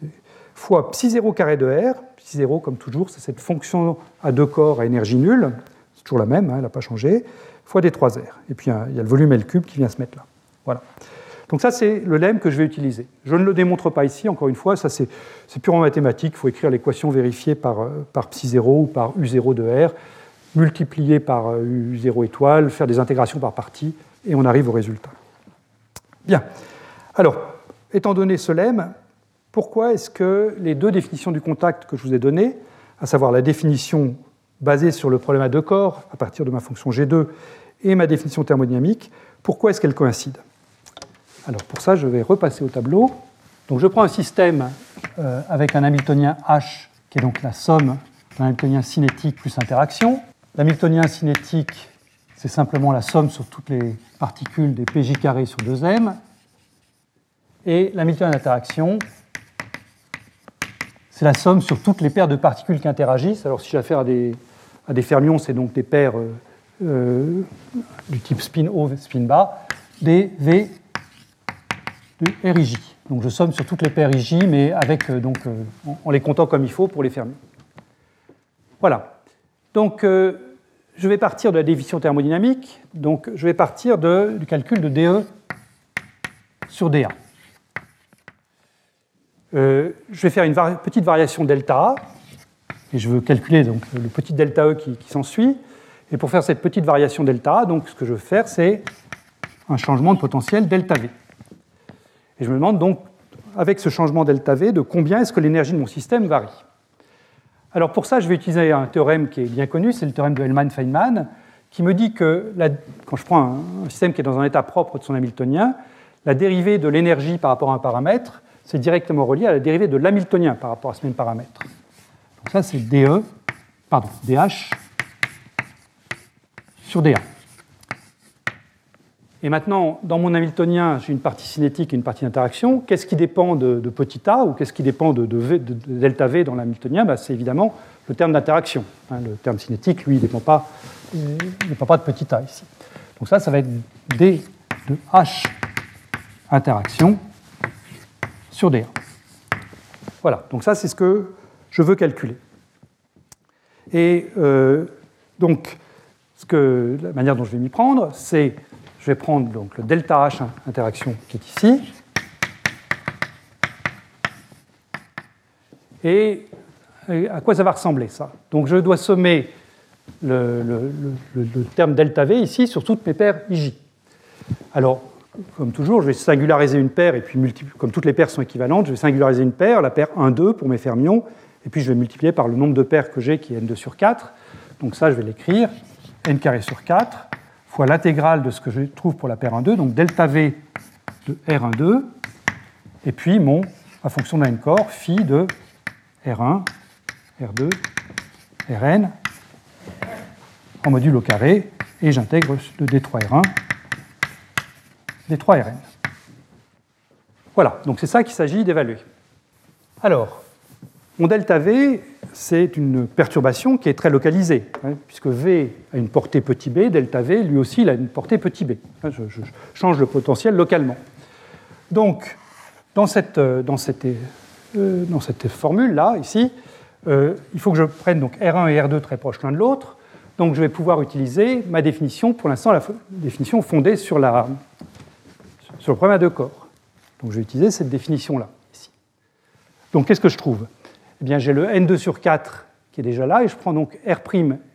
fois psi 0 carré de R, psi 0 comme toujours, c'est cette fonction à deux corps à énergie nulle, c'est toujours la même, hein, elle n'a pas changé, fois des 3 R. Et puis il y a le volume L cube qui vient se mettre là. Voilà. Donc ça, c'est le lemme que je vais utiliser. Je ne le démontre pas ici, encore une fois, ça c'est purement mathématique, il faut écrire l'équation vérifiée par, euh, par psi 0 ou par U0 de R, multiplier par euh, U0 étoile, faire des intégrations par partie, et on arrive au résultat. Bien. Alors, étant donné ce lemme, pourquoi est-ce que les deux définitions du contact que je vous ai données, à savoir la définition basée sur le problème à deux corps à partir de ma fonction G2 et ma définition thermodynamique, pourquoi est-ce qu'elles coïncident? Alors pour ça, je vais repasser au tableau. Donc je prends un système euh, avec un Hamiltonien H, qui est donc la somme d'un Hamiltonien cinétique plus interaction. L'Hamiltonien cinétique, c'est simplement la somme sur toutes les particules des PJ carrés sur 2m. Et l'Hamiltonien d'interaction, c'est la somme sur toutes les paires de particules qui interagissent. Alors si j'ai affaire à des, à des fermions, c'est donc des paires euh, euh, du type spin haut, spin bas, des V de RIJ. Donc je somme sur toutes les paires IJ, mais avec, euh, donc, en les comptant comme il faut pour les fermions. Voilà. Donc je vais partir de la définition thermodynamique. Donc je vais partir du calcul de DE sur DA. Euh, je vais faire une petite variation delta A, et je veux calculer donc, le petit delta E qui, s'ensuit. Et pour faire cette petite variation delta A, donc, ce que je veux faire, c'est un changement de potentiel delta V. Et je me demande donc, avec ce changement delta V, de combien est-ce que l'énergie de mon système varie. Alors pour ça, je vais utiliser un théorème qui est bien connu, c'est le théorème de Hellman-Feynman, qui me dit que quand je prends un système qui est dans un état propre de son Hamiltonien, la dérivée de l'énergie par rapport à un paramètre c'est directement relié à la dérivée de l'hamiltonien par rapport à ce même paramètre. Donc ça, c'est DE, pardon, DH sur DA. Et maintenant, dans mon hamiltonien, j'ai une partie cinétique et une partie d'interaction. Qu'est-ce qui dépend de, petit a ou qu'est-ce qui dépend de, delta V dans l'hamiltonien? Bah, C'est évidemment le terme d'interaction. Hein. le terme cinétique, lui, il ne dépend, pas, pas de petit a ici. Donc ça, ça va être D de H interaction sur D1. Voilà, donc ça c'est ce que je veux calculer. Et euh, donc, la manière dont je vais m'y prendre, c'est je vais prendre donc, le delta H interaction qui est ici. Et à quoi ça va ressembler ça? Donc je dois sommer le, terme delta V ici sur toutes mes paires IJ. Alors comme toujours, je vais singulariser une paire, et puis comme toutes les paires sont équivalentes, je vais singulariser une paire, la paire 1, 2 pour mes fermions, et puis je vais multiplier par le nombre de paires que j'ai, qui est n2 sur 4. Donc ça, je vais l'écrire, n carré sur 4, fois l'intégrale de ce que je trouve pour la paire 1, 2, donc delta v de R1, 2, et puis mon, à fonction d'un corps, phi de R1, R2, Rn, en module au carré, et j'intègre le D3R1 des 3 Rn. Voilà, donc c'est ça qu'il s'agit d'évaluer. Alors, mon delta V, c'est une perturbation qui est très localisée, hein, puisque V a une portée petit b, delta V, lui aussi, a une portée petit b. Hein, je, change le potentiel localement. Donc, dans cette, euh, euh, formule-là, ici, euh, il faut que je prenne donc R1 et R2 très proches l'un de l'autre. Donc, je vais pouvoir utiliser ma définition, pour l'instant, la définition fondée sur sur le problème à deux corps. Donc je vais utiliser cette définition-là. Donc qu'est-ce que je trouve? Eh bien j'ai le n2 sur 4 qui est déjà là, et je prends donc R'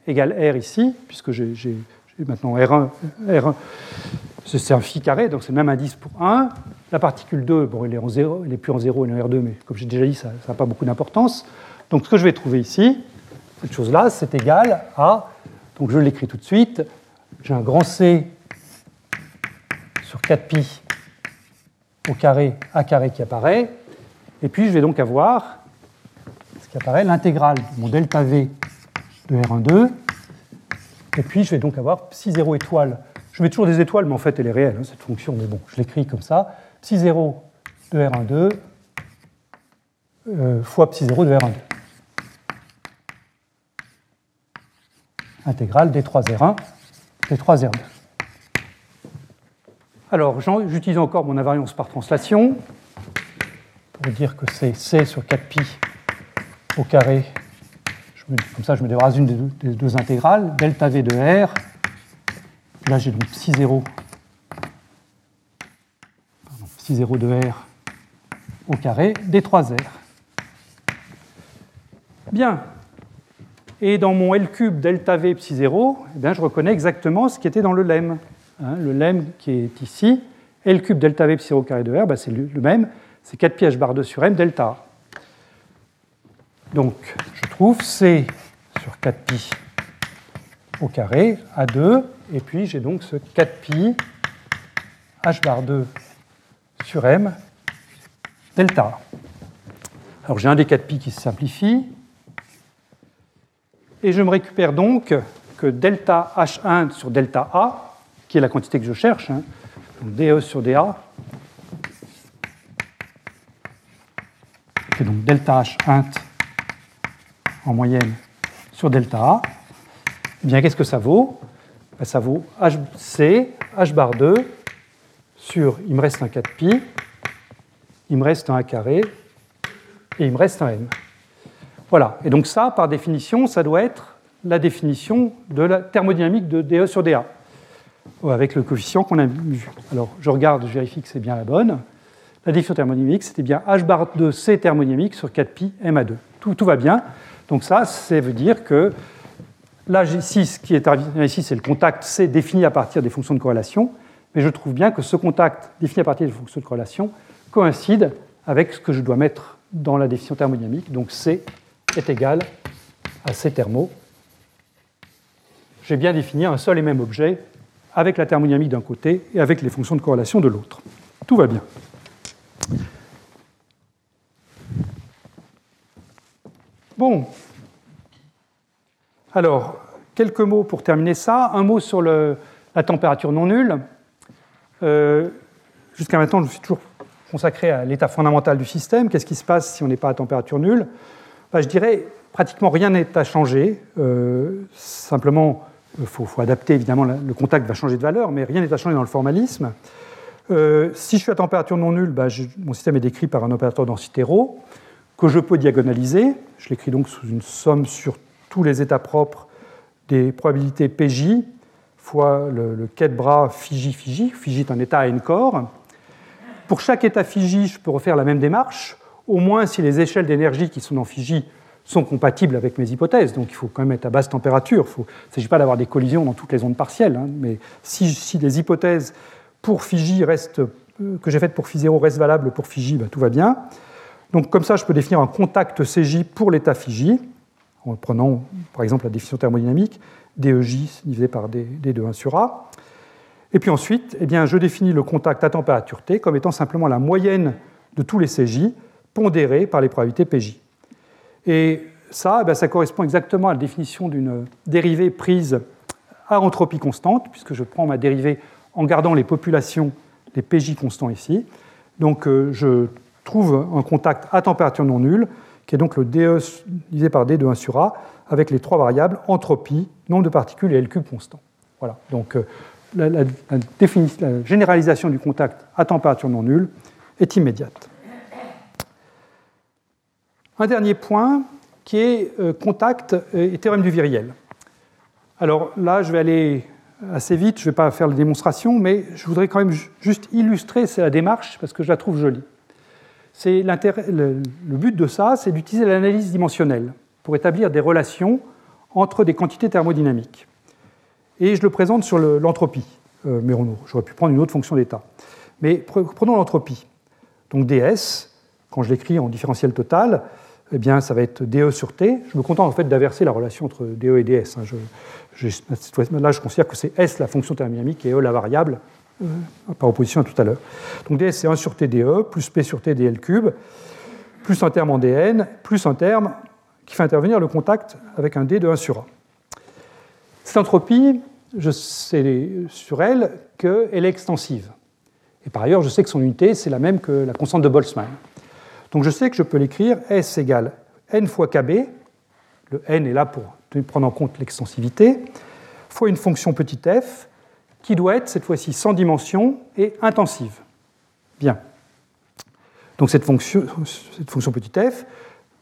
égale R ici, puisque j'ai maintenant R1, R1 c'est un phi carré, donc c'est le même indice pour 1. La particule 2, bon, elle est en 0, elle plus en 0, elle est en R2, mais comme j'ai déjà dit, ça n'a pas beaucoup d'importance. Donc ce que je vais trouver ici, cette chose-là, c'est égal à, donc je l'écris tout de suite, j'ai un grand C sur 4pi au carré A carré qui apparaît, et puis je vais donc avoir apparaît, l'intégrale de mon delta V de R12, et puis je vais donc avoir psi 0 étoile je mets toujours des étoiles, mais en fait, elle est réelle, hein, cette fonction, mais bon, je l'écris comme ça. Psi 0 de R12 euh, fois psi 0 de R12. Intégrale D3R1, D3R2. Alors, j'utilise encore mon invariance par translation pour dire que c'est C sur 4pi au carré. comme ça, je me débarrasse d'une des, deux intégrales, delta V de R Là, j'ai donc psi 0, psi 0 de R au carré des 3 R. Bien. Et dans mon L cube delta V psi 0, eh je reconnais exactement ce qui était dans le lemme. Hein, le lemme qui est ici, L cube delta V psi 0 carré de R, ben, c'est le même, c'est 4 pi h bar 2 sur M delta. Donc, je trouve C sur 4 pi au carré à 2 et puis j'ai donc ce 4pi h bar 2 sur m delta. Alors j'ai un des 4pi qui se simplifie. Et je me récupère donc que delta H1 sur delta A, qui est la quantité que je cherche, hein, donc DE sur DA, c'est donc delta H1 en moyenne sur delta A, eh bien qu'est-ce que ça vaut? Ben, ça vaut HC, H bar 2 sur, il me reste un 4pi, il me reste un A carré, et il me reste un M. Voilà, et donc ça, par définition, ça doit être la définition de la thermodynamique de DE sur DA, avec le coefficient qu'on a vu. Alors, je regarde, je vérifie que c'est bien la bonne. La définition thermodynamique, c'était bien H bar 2 C thermodynamique sur 4pi M 2 Tout, tout va bien. Donc ça, ça veut dire que Là, ici, ce qui est ici, c'est le contact C défini à partir des fonctions de corrélation, mais je trouve bien que ce contact défini à partir des fonctions de corrélation coïncide avec ce que je dois mettre dans la définition thermodynamique. Donc C est égal à C thermo. J'ai bien défini un seul et même objet avec la thermodynamique d'un côté et avec les fonctions de corrélation de l'autre. Tout va bien. Bon, alors, quelques mots pour terminer ça. Un mot sur la température non nulle. Euh, jusqu'à maintenant, je me suis toujours consacré à l'état fondamental du système. Qu'est-ce qui se passe si on n'est pas à température nulle? Bah, Je dirais pratiquement rien n'est à changer. Euh, simplement, il faut, adapter, évidemment, le contact va changer de valeur, mais rien n'est à changer dans le formalisme. Euh, si je suis à température non nulle, bah, mon système est décrit par un opérateur densité ρ que je peux diagonaliser. Je l'écris donc sous une somme sur tous les états propres des probabilités PJ fois le, quai de bras Fiji Fiji. Fiji est un état à n corps. Pour chaque état Fiji, je peux refaire la même démarche, au moins si les échelles d'énergie qui sont dans Fiji sont compatibles avec mes hypothèses. Donc il faut quand même être à basse température. Il ne s'agit pas d'avoir des collisions dans toutes les ondes partielles. Hein. mais si, les hypothèses pour Fiji restent, euh, que j'ai faites pour Phi0 restent valables pour Fiji, bah, tout va bien. Donc comme ça, je peux définir un contact CJ pour l'état Fiji en prenant par exemple la définition thermodynamique, DEJ divisé par D, de 1 sur A. Et puis ensuite, eh bien, je définis le contact à température T comme étant simplement la moyenne de tous les CJ pondérés par les probabilités PJ. Et ça, eh ça correspond exactement à la définition d'une dérivée prise à entropie constante, puisque je prends ma dérivée en gardant les populations, les PJ constants ici. Donc euh, je trouve un contact à température non nulle qui est donc le DE divisé par D de 1 sur A, avec les trois variables entropie, nombre de particules et L cube constant. Voilà, donc euh, la, généralisation du contact à température non nulle est immédiate. Un dernier point qui est euh, contact et théorème du viriel. Alors là, je vais aller assez vite, je ne vais pas faire la démonstration, mais je voudrais quand même juste illustrer la démarche parce que je la trouve jolie le, le, but de ça, c'est d'utiliser l'analyse dimensionnelle pour établir des relations entre des quantités thermodynamiques. Et je le présente sur l'entropie. Euh, mais j'aurais pu prendre une autre fonction d'état. Mais prenons l'entropie. Donc ds, quand je l'écris en différentiel total, eh bien, ça va être dE sur T. Je me contente en fait la relation entre dE et ds. Hein. là, je considère que c'est S la fonction thermodynamique et E la variable, par opposition à tout à l'heure. Donc ds, c'est 1 sur T dE, plus P sur T dl cube, plus un terme en dn, plus un terme qui fait intervenir le contact avec un d de 1 sur A. Cette entropie, je sais sur elle qu'elle est extensive. Et par ailleurs, je sais que son unité, c'est la même que la constante de Boltzmann. Donc je sais que je peux l'écrire S égale n fois kb, le n est là pour prendre en compte l'extensivité, fois une fonction petit f, qui doit être cette fois-ci sans dimension et intensive. Bien. Donc cette fonction, cette petit f,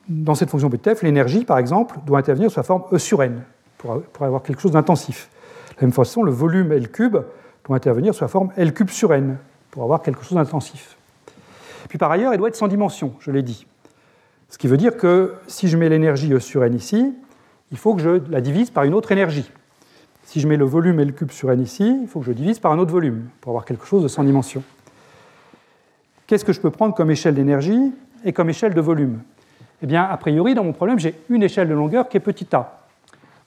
dans cette fonction petit f, l'énergie, par exemple, doit intervenir sous la forme E sur n, pour, avoir quelque chose d'intensif. De la même façon, le volume L cube doit intervenir sous la forme L cube sur n, pour avoir quelque chose d'intensif. Puis par ailleurs, elle doit être sans dimension, je l'ai dit. Ce qui veut dire que si je mets l'énergie E sur n ici, il faut que je la divise par une autre énergie. Si je mets le volume L cube sur n ici, il faut que je divise par un autre volume, pour avoir quelque chose de sans dimension qu'est-ce que je peux prendre comme échelle d'énergie et comme échelle de volume? Eh bien, a priori, dans mon problème, j'ai une échelle de longueur qui est petit a.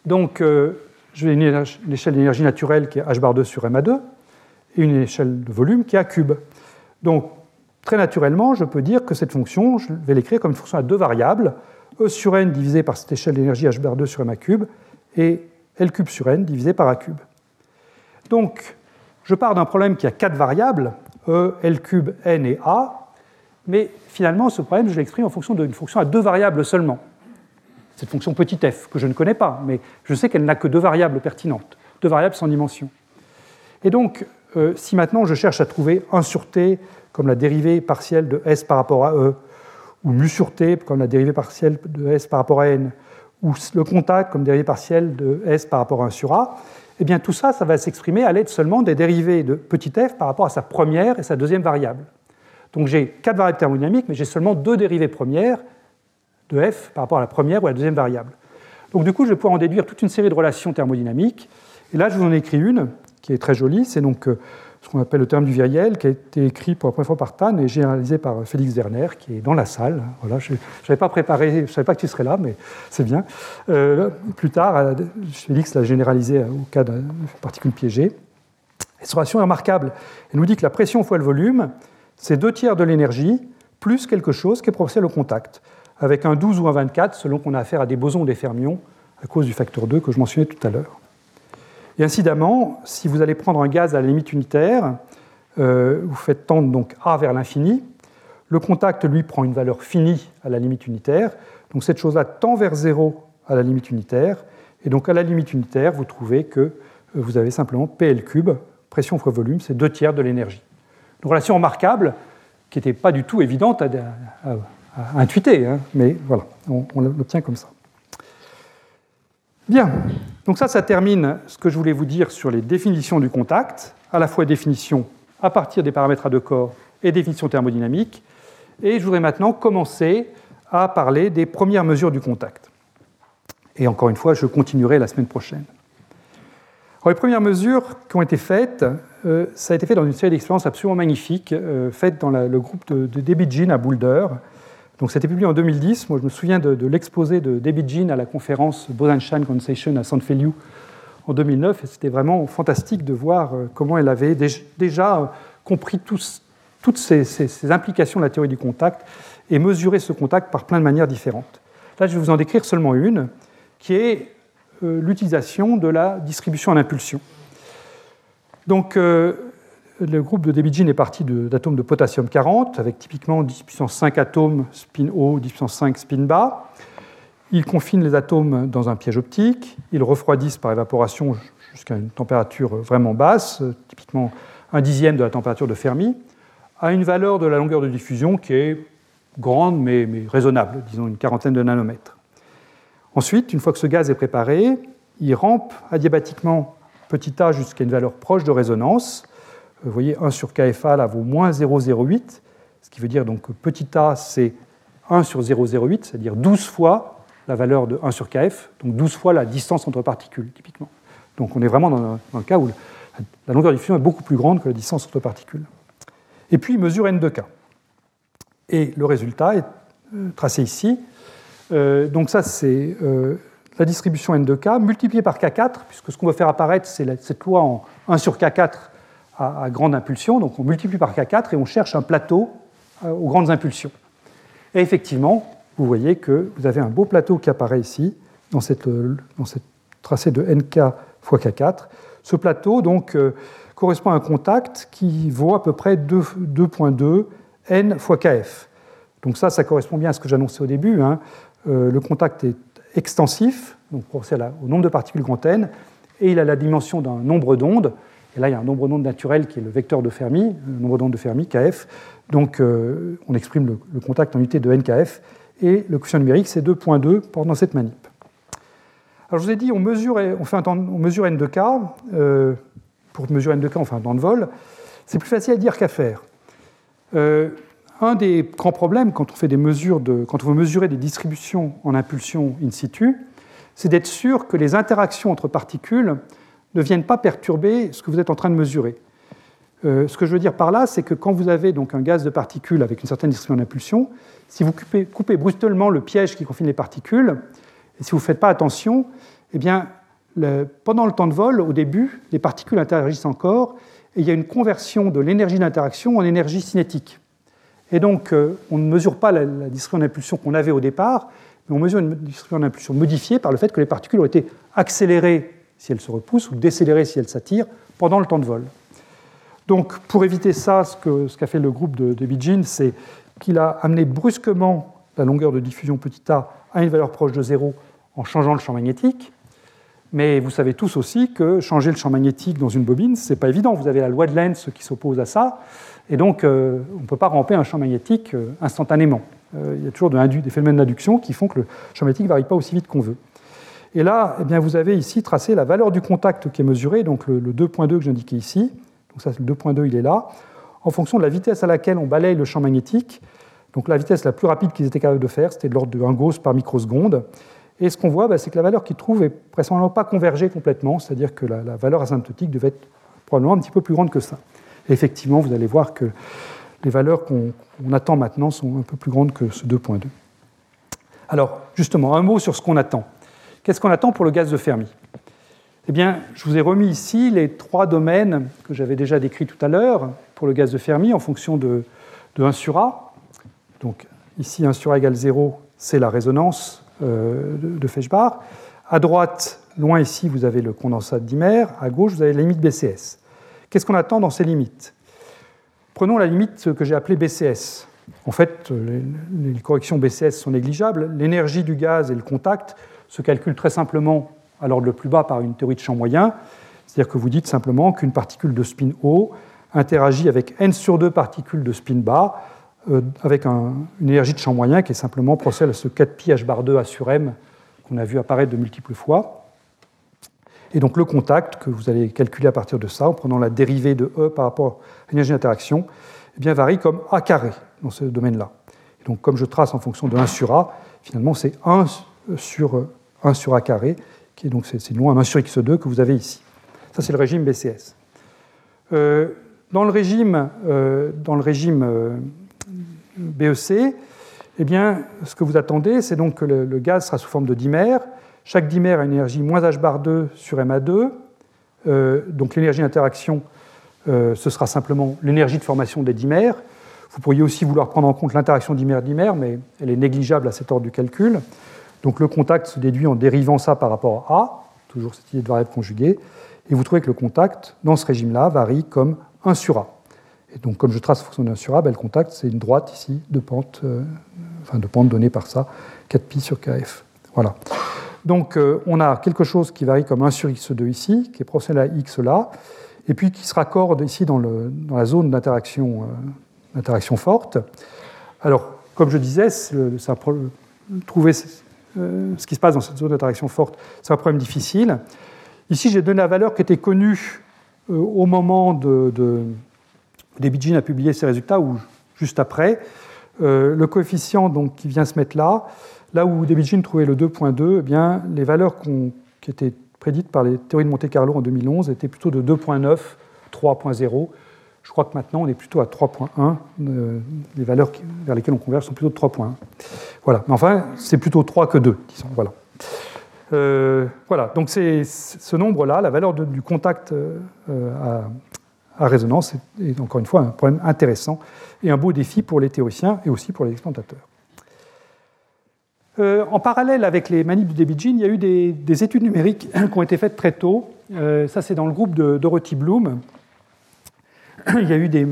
Donc, euh, j'ai une, échelle d'énergie naturelle qui est h bar 2 sur ma2 et une échelle de volume qui est a cube. Donc, très naturellement, je peux dire que cette fonction, je vais l'écrire comme une fonction à deux variables, e sur n divisé par cette échelle d'énergie h bar 2 sur ma cube et L cube sur n divisé par A cube. Donc, je pars d'un problème qui a quatre variables, E, L cube, N et A, mais finalement, ce problème, je l'exprime en fonction d'une fonction à deux variables seulement. Cette fonction petit f, que je ne connais pas, mais je sais qu'elle n'a que deux variables pertinentes, deux variables sans dimension. Et donc, euh, si maintenant je cherche à trouver 1 sur t comme la dérivée partielle de s par rapport à e, ou mu sur t comme la dérivée partielle de s par rapport à n, ou le contact comme dérivée partielle de s par rapport à 1 sur a, eh bien tout ça, ça va s'exprimer à l'aide seulement des dérivées de petit f par rapport à sa première et sa deuxième variable. Donc j'ai quatre variables thermodynamiques, mais j'ai seulement deux dérivées premières de f par rapport à la première ou à la deuxième variable. Donc du coup, je vais pouvoir en déduire toute une série de relations thermodynamiques. Et là, je vous en ai écrit une qui est très jolie. C'est donc euh, qu'on appelle le terme du viriel, qui a été écrit pour la première fois par Tan et généralisé par Félix Werner, qui est dans la salle. Voilà, je n'avais pas préparé, je ne savais pas que tu serais là, mais c'est bien. Euh, plus tard, euh, Félix l'a généralisé au cas de particules piégées. Et cette relation est remarquable. Elle nous dit que la pression fois le volume, c'est deux tiers de l'énergie plus quelque chose qui est proportionnel au contact, avec un 12 ou un 24 selon qu'on a affaire à des bosons ou des fermions à cause du facteur 2 que je mentionnais tout à l'heure. Et incidemment, si vous allez prendre un gaz à la limite unitaire, euh, vous faites tendre donc A vers l'infini, le contact, lui, prend une valeur finie à la limite unitaire. Donc cette chose-là tend vers 0 à la limite unitaire. Et donc à la limite unitaire, vous trouvez que euh, vous avez simplement PL cube, pression fois volume, c'est deux tiers de l'énergie. Une relation remarquable qui n'était pas du tout évidente à, intuiter, hein, mais voilà, on l'obtient comme ça. Bien, donc ça, ça termine ce que je voulais vous dire sur les définitions du contact, à la fois définition à partir des paramètres à deux corps et définition thermodynamique. Et je voudrais maintenant commencer à parler des premières mesures du contact. Et encore une fois, je continuerai la semaine prochaine. les premières mesures qui ont été faites, euh, ça a été fait dans une série d'expériences absolument magnifiques, euh, faites dans le groupe de, de à Boulder, donc c'était publié en 2010. Moi, je me souviens de, l'exposé de David Jean à la conférence Bosenstein Conversation à San Feliu en 2009. Et c'était vraiment fantastique de voir euh, comment elle avait déjà euh, compris toutes ces, implications de la théorie du contact et mesuré ce contact par plein de manières différentes. Là, je vais vous en décrire seulement une, qui est euh, l'utilisation de la distribution en impulsion. Donc, le groupe de David est parti d'atomes de, potassium 40, avec typiquement 10 puissance 5 atomes spin haut, 10 puissance 5 spin bas. Ils confinent les atomes dans un piège optique, ils refroidissent par évaporation jusqu'à une température vraiment basse, typiquement un dixième de la température de Fermi, à une valeur de la longueur de diffusion qui est grande mais, mais raisonnable, disons une quarantaine de nanomètres. Ensuite, une fois que ce gaz est préparé, il rampe adiabatiquement petit a jusqu'à une valeur proche de résonance, vous voyez, 1 sur KFA là, vaut moins 0,08, ce qui veut dire donc que petit a, c'est 1 sur 0,08, c'est-à-dire 12 fois la valeur de 1 sur kf, donc 12 fois la distance entre particules, typiquement. Donc on est vraiment dans un, cas où la longueur diffusion est beaucoup plus grande que la distance entre particules. Et puis il mesure n de k. Et le résultat est euh, tracé ici. Euh, donc ça, c'est euh, la distribution n de k multipliée par k4, puisque ce qu'on veut faire apparaître, c'est cette loi en 1 sur k4 à, grande impulsion. Donc on multiplie par k4 et on cherche un plateau aux grandes impulsions. Et effectivement, vous voyez que vous avez un beau plateau qui apparaît ici, dans cette, dans cette tracé de nk fois k4. Ce plateau donc, correspond à un contact qui vaut à peu près 2.2 n fois kf. Donc ça, ça correspond bien à ce que j'annonçais au début. Hein. Euh, le contact est extensif, donc au nombre de particules grand n, et il a la dimension d'un nombre d'ondes. Et là, il y a un nombre d'ondes naturel qui est le vecteur de Fermi, le nombre d'ondes de Fermi, kf. Donc euh, on exprime le, contact en unité de nkf, et le quotient numérique, c'est 2.2 pendant cette manip. Alors je vous ai dit, on mesure, on fait un on mesure n de k. Euh, pour mesurer n de k, on fait un temps de vol. C'est plus facile à dire qu'à faire. Euh, un des grands problèmes quand on fait des mesures de, quand on veut mesurer des distributions en impulsion in situ, c'est d'être sûr que les interactions entre particules ne viennent pas perturber ce que vous êtes en train de mesurer. Euh, ce que je veux dire par là, c'est que quand vous avez donc un gaz de particules avec une certaine distribution d'impulsion, si vous coupez, coupez, brutalement le piège qui confine les particules, et si vous ne faites pas attention, eh bien, pendant le temps de vol, au début, les particules interagissent encore, et il y a une conversion de l'énergie d'interaction en énergie cinétique. Et donc, euh, on ne mesure pas la, distribution d'impulsion qu'on avait au départ, mais on mesure une distribution d'impulsion modifiée par le fait que les particules ont été accélérées si elles se repoussent ou décélérées si elles s'attirent pendant le temps de vol. Donc, pour éviter ça, ce qu'a fait le groupe de, de c'est qu'il a amené brusquement la longueur de diffusion petit a à une valeur proche de zéro en changeant le champ magnétique. Mais vous savez tous aussi que changer le champ magnétique dans une bobine, ce n'est pas évident. Vous avez la loi de Lenz qui s'oppose à ça, et donc euh, on ne peut pas ramper un champ magnétique euh, instantanément. Euh, il y a toujours des phénomènes d'induction qui font que le champ magnétique ne varie pas aussi vite qu'on veut. Et là, eh bien, vous avez ici tracé la valeur du contact qui est mesurée, donc le, 2.2 que j'indiquais ici. Donc ça, le 2.2, il est là, en fonction de la vitesse à laquelle on balaye le champ magnétique. Donc la vitesse la plus rapide qu'ils étaient capables de faire, c'était de l'ordre de 1 Gauss par microseconde. Et ce qu'on voit, bah, c'est que la valeur qu'ils trouvent n'est vraisemblablement pas convergée complètement, c'est-à-dire que la, valeur asymptotique devait être probablement un petit peu plus grande que ça. Et effectivement, vous allez voir que les valeurs qu'on attend maintenant sont un peu plus grandes que ce 2.2. Alors, justement, un mot sur ce qu'on attend. Qu'est-ce qu'on attend pour le gaz de Fermi? Eh bien, je vous ai remis ici les trois domaines que j'avais déjà décrits tout à l'heure pour le gaz de Fermi en fonction de, de 1 sur A. Donc, ici, 1 sur A égale 0, c'est la résonance euh, de Feshbach. À droite, loin ici, vous avez le condensat d'Imer. À gauche, vous avez la limite BCS. Qu'est-ce qu'on attend dans ces limites? Prenons la limite que j'ai appelée BCS. En fait, les corrections BCS sont négligeables. L'énergie du gaz et le contact se calculent très simplement à l'ordre le plus bas par une théorie de champ moyen. C'est-à-dire que vous dites simplement qu'une particule de spin haut interagit avec n sur 2 particules de spin bas euh, avec une énergie de champ moyen qui est simplement proportionnelle à ce 4pi h bar 2 A sur m qu'on a vu apparaître de multiples fois. Et donc le contact que vous allez calculer à partir de ça, en prenant la dérivée de E par rapport à l'énergie d'interaction, eh bien, varie comme A carré dans ce domaine-là. Et donc comme je trace en fonction de 1 sur A, finalement c'est 1 sur, 1 sur A carré, qui est donc c'est loin 1 sur x2 que vous avez ici. Ça c'est le régime BCS. Euh, dans le régime, euh, régime BEC, eh bien, ce que vous attendez, c'est donc que le, gaz sera sous forme de dimère. Chaque dimère a une énergie moins h bar 2 sur MA2. Euh, donc l'énergie d'interaction, euh, ce sera simplement l'énergie de formation des dimères. Vous pourriez aussi vouloir prendre en compte l'interaction dimère-dimère, mais elle est négligeable à cet ordre du calcul. Donc le contact se déduit en dérivant ça par rapport à A, toujours cette idée de variable conjuguée, et vous trouvez que le contact, dans ce régime-là, varie comme 1 sur A. Et donc, comme je trace la fonction d'un sur A, ben, le contact, c'est une droite ici de pente, euh, enfin de pente donnée par ça, 4pi sur kf. Voilà. Donc, euh, on a quelque chose qui varie comme 1 sur x2 ici, qui est proportionnel à x là, et puis qui se raccorde ici dans, la zone d'interaction euh, forte. Alors, comme je disais, ça, trouver ce qui se passe dans cette zone d'interaction forte, c'est un problème difficile. Ici, j'ai donné la valeur qui était connue au moment de David a publié ses résultats, ou juste après. Euh, le coefficient donc, qui vient se mettre là, Là où David trouvait le 2.2, eh les valeurs qui étaient prédites par les théories de Monte Carlo en 2011 étaient plutôt de 2.9, 3.0. Je crois que maintenant, on est plutôt à 3.1. Euh, les valeurs vers lesquelles on converge sont plutôt de 3.1. Voilà. Mais enfin, c'est plutôt 3 que 2, disons. Voilà. Euh, voilà. Donc, c'est ce nombre-là, la valeur du contact à, à, résonance, est, encore une fois un problème intéressant et un beau défi pour les théoriciens et aussi pour les expérimentateurs. Euh, en parallèle avec les manips du Debian, il y a eu des, études numériques qui ont été faites très tôt. Euh, ça, c'est dans le groupe de Dorothy Bloom. Il y a eu des,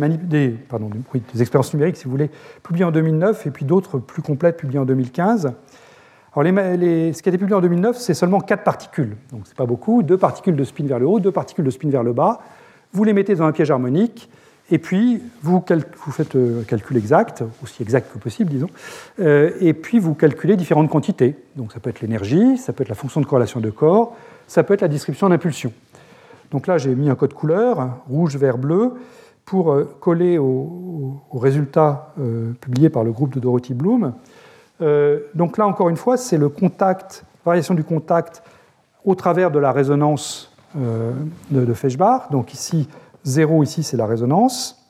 expériences numériques, si vous voulez, publiées en 2009 et puis d'autres plus complètes publiées en 2015. Alors, ce qui a été publié en 2009, c'est seulement quatre particules. Donc, ce n'est pas beaucoup. Deux particules de spin vers le haut, deux particules de spin vers le bas. Vous les mettez dans un piège harmonique et puis, vous, faites un calcul exact, aussi exact que possible, disons, euh, et puis vous calculez différentes quantités. Donc ça peut être l'énergie, ça peut être la fonction de corrélation de corps, ça peut être la description d'impulsion. Donc là, j'ai mis un code couleur, rouge, vert, bleu, pour euh, coller aux résultats euh, publiés par le groupe de Dorothy Bloom. donc là, encore une fois, c'est le contact, variation du contact au travers de la résonance de, de. Donc ici, 0 ici, c'est la résonance.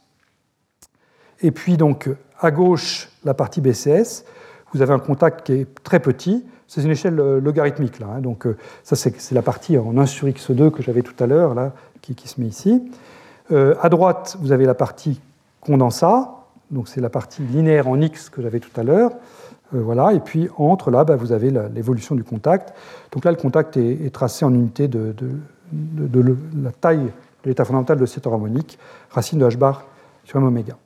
Et puis donc à gauche, la partie BCS, vous avez un contact qui est très petit. C'est une échelle euh, logarithmique là. Hein. donc euh, ça c'est la partie en 1 sur x2 que j'avais tout à l'heure là, qui, se met ici. Euh, à droite, vous avez la partie condensat, donc c'est la partie linéaire en x que j'avais tout à l'heure. voilà, et puis entre là, bah, vous avez l'évolution du contact. Donc là, le contact est, tracé en unité de, de la taille l'état fondamental de cette harmonique, racine de h bar sur m oméga.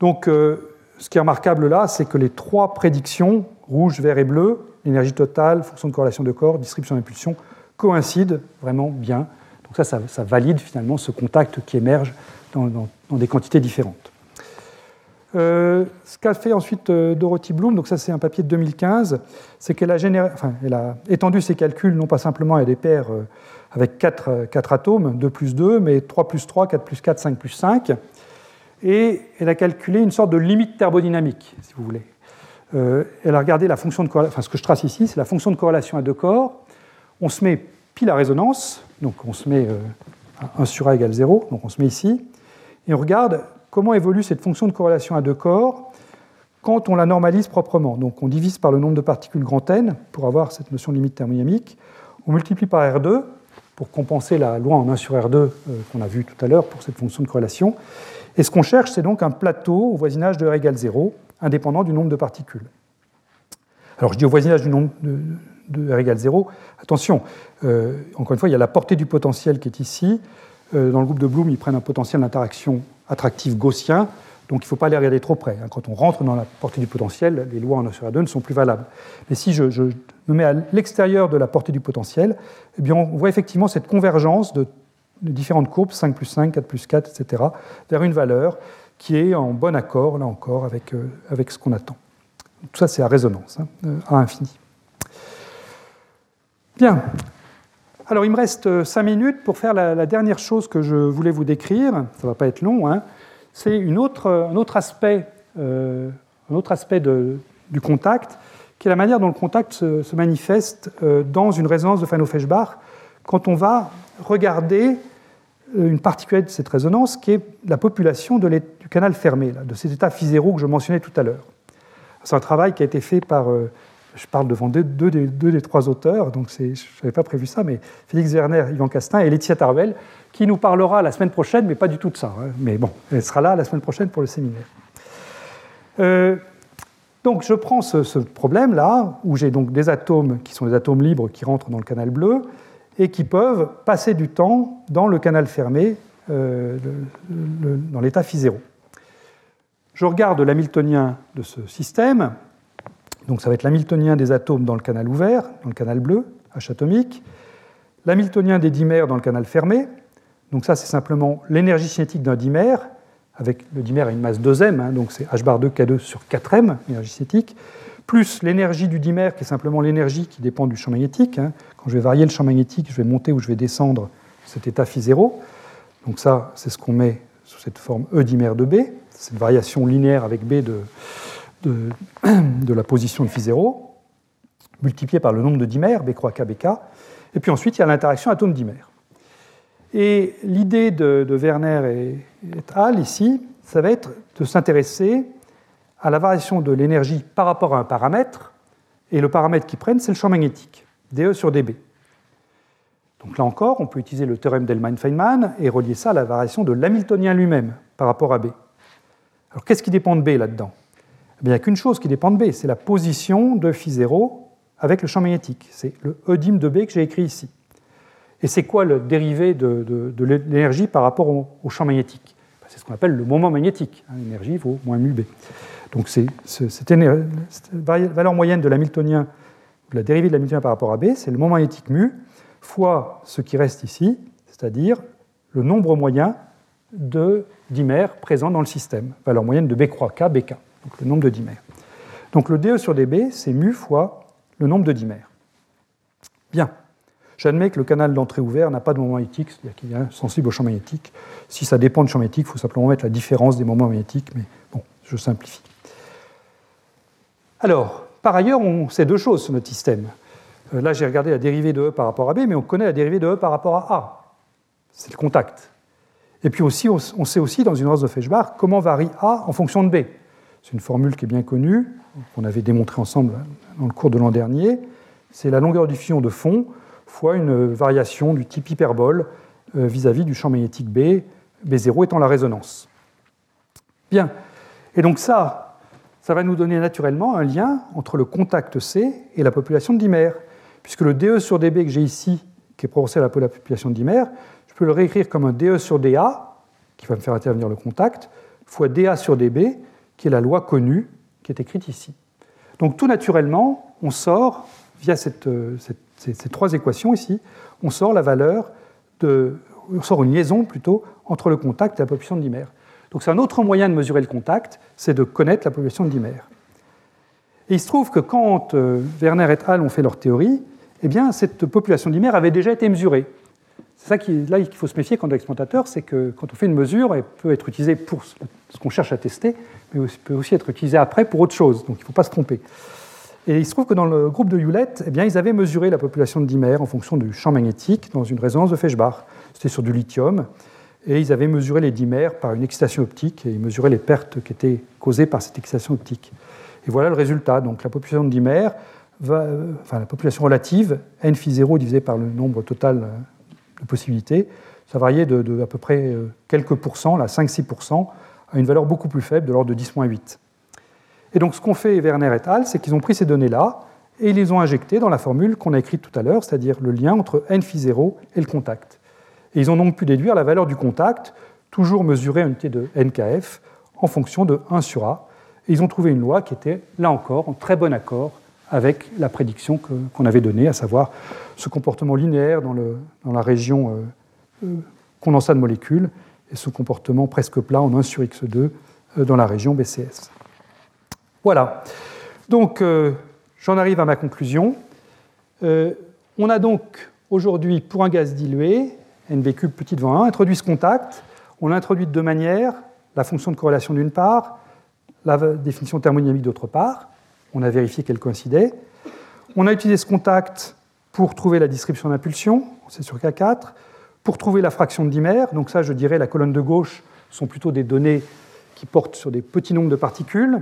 Donc, euh, ce qui est remarquable là, c'est que les trois prédictions, rouge, vert et bleu, l'énergie totale, fonction de corrélation de corps, distribution d'impulsion, coïncident vraiment bien. Donc ça, ça, valide finalement ce contact qui émerge dans, des quantités différentes. Euh, ce qu'a fait ensuite euh, Dorothy Bloom, donc ça c'est un papier de 2015, c'est qu'elle a, étendu ses calculs non pas simplement à des paires avec 4, euh, atomes, 2 plus 2, mais 3 plus 3, 4 plus 4, 5 plus 5. Et elle a calculé une sorte de limite thermodynamique, si vous voulez. Euh, elle a regardé la fonction de corrélation, enfin ce que je trace ici, c'est la fonction de corrélation à deux corps. On se met pile à résonance, donc on se met 1 euh, sur A égale 0, donc on se met ici, et on regarde comment évolue cette fonction de corrélation à deux corps quand on la normalise proprement. Donc on divise par le nombre de particules grand N pour avoir cette notion de limite thermodynamique, on multiplie par R2, pour compenser la loi en 1 sur R2 euh, qu'on a vu tout à l'heure pour cette fonction de corrélation. Et ce qu'on cherche, c'est donc un plateau au voisinage de R égale 0, indépendant du nombre de particules. Alors je dis au voisinage du nombre de, R égale 0, attention, euh, encore une fois, il y a la portée du potentiel qui est ici. Euh, dans le groupe de Bloom, ils prennent un potentiel d'interaction attractif gaussien. Donc il ne faut pas aller regarder trop près. Hein. Quand on rentre dans la portée du potentiel, les lois en 1 sur 2 ne sont plus valables. Mais si je, me mets à l'extérieur de la portée du potentiel, eh bien on voit effectivement cette convergence de, différentes courbes, 5 plus 5, 4 plus 4, etc., vers une valeur qui est en bon accord, là encore, avec, euh, ce qu'on attend. Tout ça, c'est à résonance, hein, à infini. Bien. Alors, il me reste 5 minutes pour faire la, dernière chose que je voulais vous décrire. Ça ne va pas être long. Hein c'est un autre aspect, euh, un autre aspect du contact, qui est la manière dont le contact se, manifeste euh, dans une résonance de Fano-Feshbach quand on va regarder euh, une particularité de cette résonance qui est la population du canal fermé, de cet état phi zéro que je mentionnais tout à l'heure. C'est un travail qui a été fait par, je parle devant deux, des, trois auteurs, donc je n'avais pas prévu ça, mais Félix Werner, Yvan Castin et Laetitia Tarbel, qui nous parlera la semaine prochaine, mais pas du tout de ça. Hein. Mais bon, elle sera là la semaine prochaine pour le séminaire. Euh, donc je prends ce, problème-là, où j'ai donc des atomes qui sont des atomes libres qui rentrent dans le canal bleu et qui peuvent passer du temps dans le canal fermé, euh, dans l'état phi zéro. Je regarde l'hamiltonien de ce système, donc ça va être l'hamiltonien des atomes dans le canal ouvert, dans le canal bleu, H atomique, l'hamiltonien des dimères dans le canal fermé, donc ça, c'est simplement l'énergie cinétique d'un dimère, avec le dimère à une masse 2m, hein, donc c'est h bar 2 K2 sur 4m, énergie cinétique, plus l'énergie du dimère, qui est simplement l'énergie qui dépend du champ magnétique. Hein. Quand je vais varier le champ magnétique, je vais monter ou je vais descendre cet état phi 0. Donc ça, c'est ce qu'on met sous cette forme E dimère de B, cette variation linéaire avec B de, de, la position de phi 0. multiplié par le nombre de dimères, B croix K. Et puis ensuite, il y a l'interaction atome-dimère. Et l'idée de, Werner et, et al. ici, ça va être de s'intéresser à la variation de l'énergie par rapport à un paramètre, et le paramètre qu'ils prennent, c'est le champ magnétique, dE sur dB. Donc là encore, on peut utiliser le théorème d'Hellman-Feynman et relier ça à la variation de l'Hamiltonien lui-même par rapport à B. Alors qu'est-ce qui dépend de B là-dedans? Eh Il n'y a qu'une chose qui dépend de B, c'est la position de phi 0 avec le champ magnétique. C'est le E dim de B que j'ai écrit ici. Et c'est quoi le dérivé de, l'énergie par rapport au, champ magnétique? Ben, C'est ce qu'on appelle le moment magnétique. Hein, l'énergie vaut moins mu B. Donc c'est, cette, valeur moyenne de l'Hamiltonien, de la dérivée de l'Hamiltonien par rapport à B, c'est le moment magnétique mu fois ce qui reste ici, c'est-à-dire le nombre moyen de dimères présents dans le système, valeur moyenne de B croix K, BK, donc le nombre de dimères. Donc le DE sur dB, c'est mu fois le nombre de dimères. Bien. J'admets que le canal d'entrée ouvert n'a pas de moment magnétique, c'est-à-dire qu'il est sensible au champ magnétique. Si ça dépend du champ magnétique, il faut simplement mettre la différence des moments magnétiques, mais bon, je simplifie. Alors, par ailleurs, on sait deux choses sur notre système. Euh, là, j'ai regardé la dérivée de E par rapport à B, mais on connaît la dérivée de E par rapport à A. C'est le contact. Et puis aussi, on sait aussi dans une race de Feshbach comment varie A en fonction de B. C'est une formule qui est bien connue, qu'on avait démontré ensemble dans le cours de l'an dernier. C'est la longueur de diffusion de fond fois une variation du type hyperbole euh, vis-à-vis du champ magnétique B, B0 étant la résonance. Bien. Et donc ça, ça va nous donner naturellement un lien entre le contact C et la population de dimères puisque le DE sur DB que j'ai ici, qui est proportionnel à la population de dimères, je peux le réécrire comme un DE sur DA, qui va me faire intervenir le contact, fois DA sur DB, qui est la loi connue qui est écrite ici. Donc tout naturellement, on sort, via euh, ces, trois équations ici, on sort la valeur de, on sort une liaison plutôt entre le contact et la population de dimères. Donc c'est un autre moyen de mesurer le contact, c'est de connaître la population de dimères. Et il se trouve que quand euh, Werner et al. ont fait leur théorie, eh bien, cette population dimère avait déjà été mesurée. C'est ça qui, là qu'il faut se méfier quand on est exploitateur, c'est que quand on fait une mesure, elle peut être utilisée pour ce qu'on cherche à tester, mais elle peut aussi être utilisée après pour autre chose. Donc il ne faut pas se tromper. Et il se trouve que dans le groupe de Hewlett, eh bien, ils avaient mesuré la population de dimères en fonction du champ magnétique dans une résonance de Feshbach. C'était sur du lithium. Et ils avaient mesuré les dimères par une excitation optique et ils mesuraient les pertes qui étaient causées par cette excitation optique. Et voilà le résultat. Donc la population de dimères enfin, la population relative, n phi 0 divisé par le nombre total euh, de possibilités, ça variait de, à peu près euh, quelques pourcents, là 5-6%, à une valeur beaucoup plus faible, de l'ordre de 10-8. Et donc ce qu'ont fait Werner et al., c'est qu'ils ont pris ces données-là et ils les ont injectées dans la formule qu'on a écrite tout à l'heure, c'est-à-dire le lien entre n phi 0 et le contact. Et ils ont donc pu déduire la valeur du contact, toujours mesurée à unité de nkf, en fonction de 1 sur a. Et ils ont trouvé une loi qui était, là encore, en très bon accord avec la prédiction qu'on avait donnée, à savoir ce comportement linéaire dans la région euh, euh, condensat de molécules et ce comportement presque plat en 1 sur x2 euh, dans la région BCS. Voilà. Donc, j'en arrive à ma conclusion. on a donc aujourd'hui, pour un gaz dilué, NV cube petit devant 1, introduit ce contact. On l'a introduit de deux manières, la fonction de corrélation d'une part, la définition thermodynamique d'autre part. On a vérifié qu'elle coïncidait. On a utilisé ce contact pour trouver la description d'impulsion, c'est sur K4, pour trouver la fraction de dimère. Donc ça, je dirais, la colonne de gauche sont plutôt des données qui portent sur des petits nombres de particules.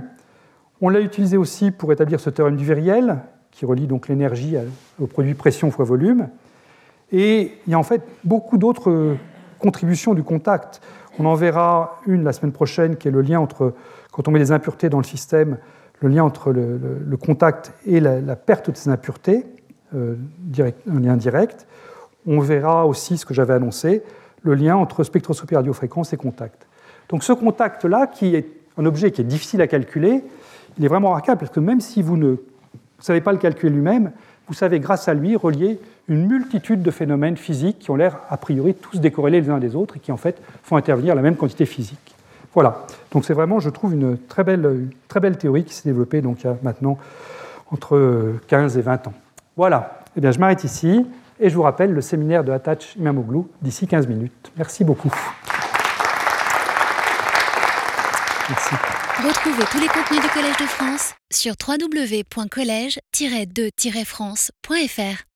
On l'a utilisé aussi pour établir ce théorème du viriel, qui relie donc l'énergie au produit pression fois volume. Et il y a en fait beaucoup d'autres contributions du contact. On en verra une la semaine prochaine, qui est le lien entre, quand on met des impuretés dans le système, le lien entre le, contact et la, perte de ces impuretés, euh, un lien direct. On verra aussi ce que j'avais annoncé, le lien entre spectroscopie radiofréquence et contact. Donc ce contact-là, qui est un objet qui est difficile à calculer, il est vraiment remarquable parce que même si vous ne savez pas le calculer lui-même, vous savez grâce à lui relier une multitude de phénomènes physiques qui ont l'air a priori tous décorrélés les uns des autres et qui en fait font intervenir la même quantité physique. Voilà. Donc c'est vraiment, je trouve, une très belle, très belle théorie qui s'est développée donc, il y a maintenant entre 15 et 20 ans. Voilà. Eh bien, je m'arrête ici et je vous rappelle le séminaire de Attach Imamoglu d'ici 15 minutes. Merci beaucoup. Merci. Retrouvez tous les contenus du Collège de France sur www.colège-2-france.fr.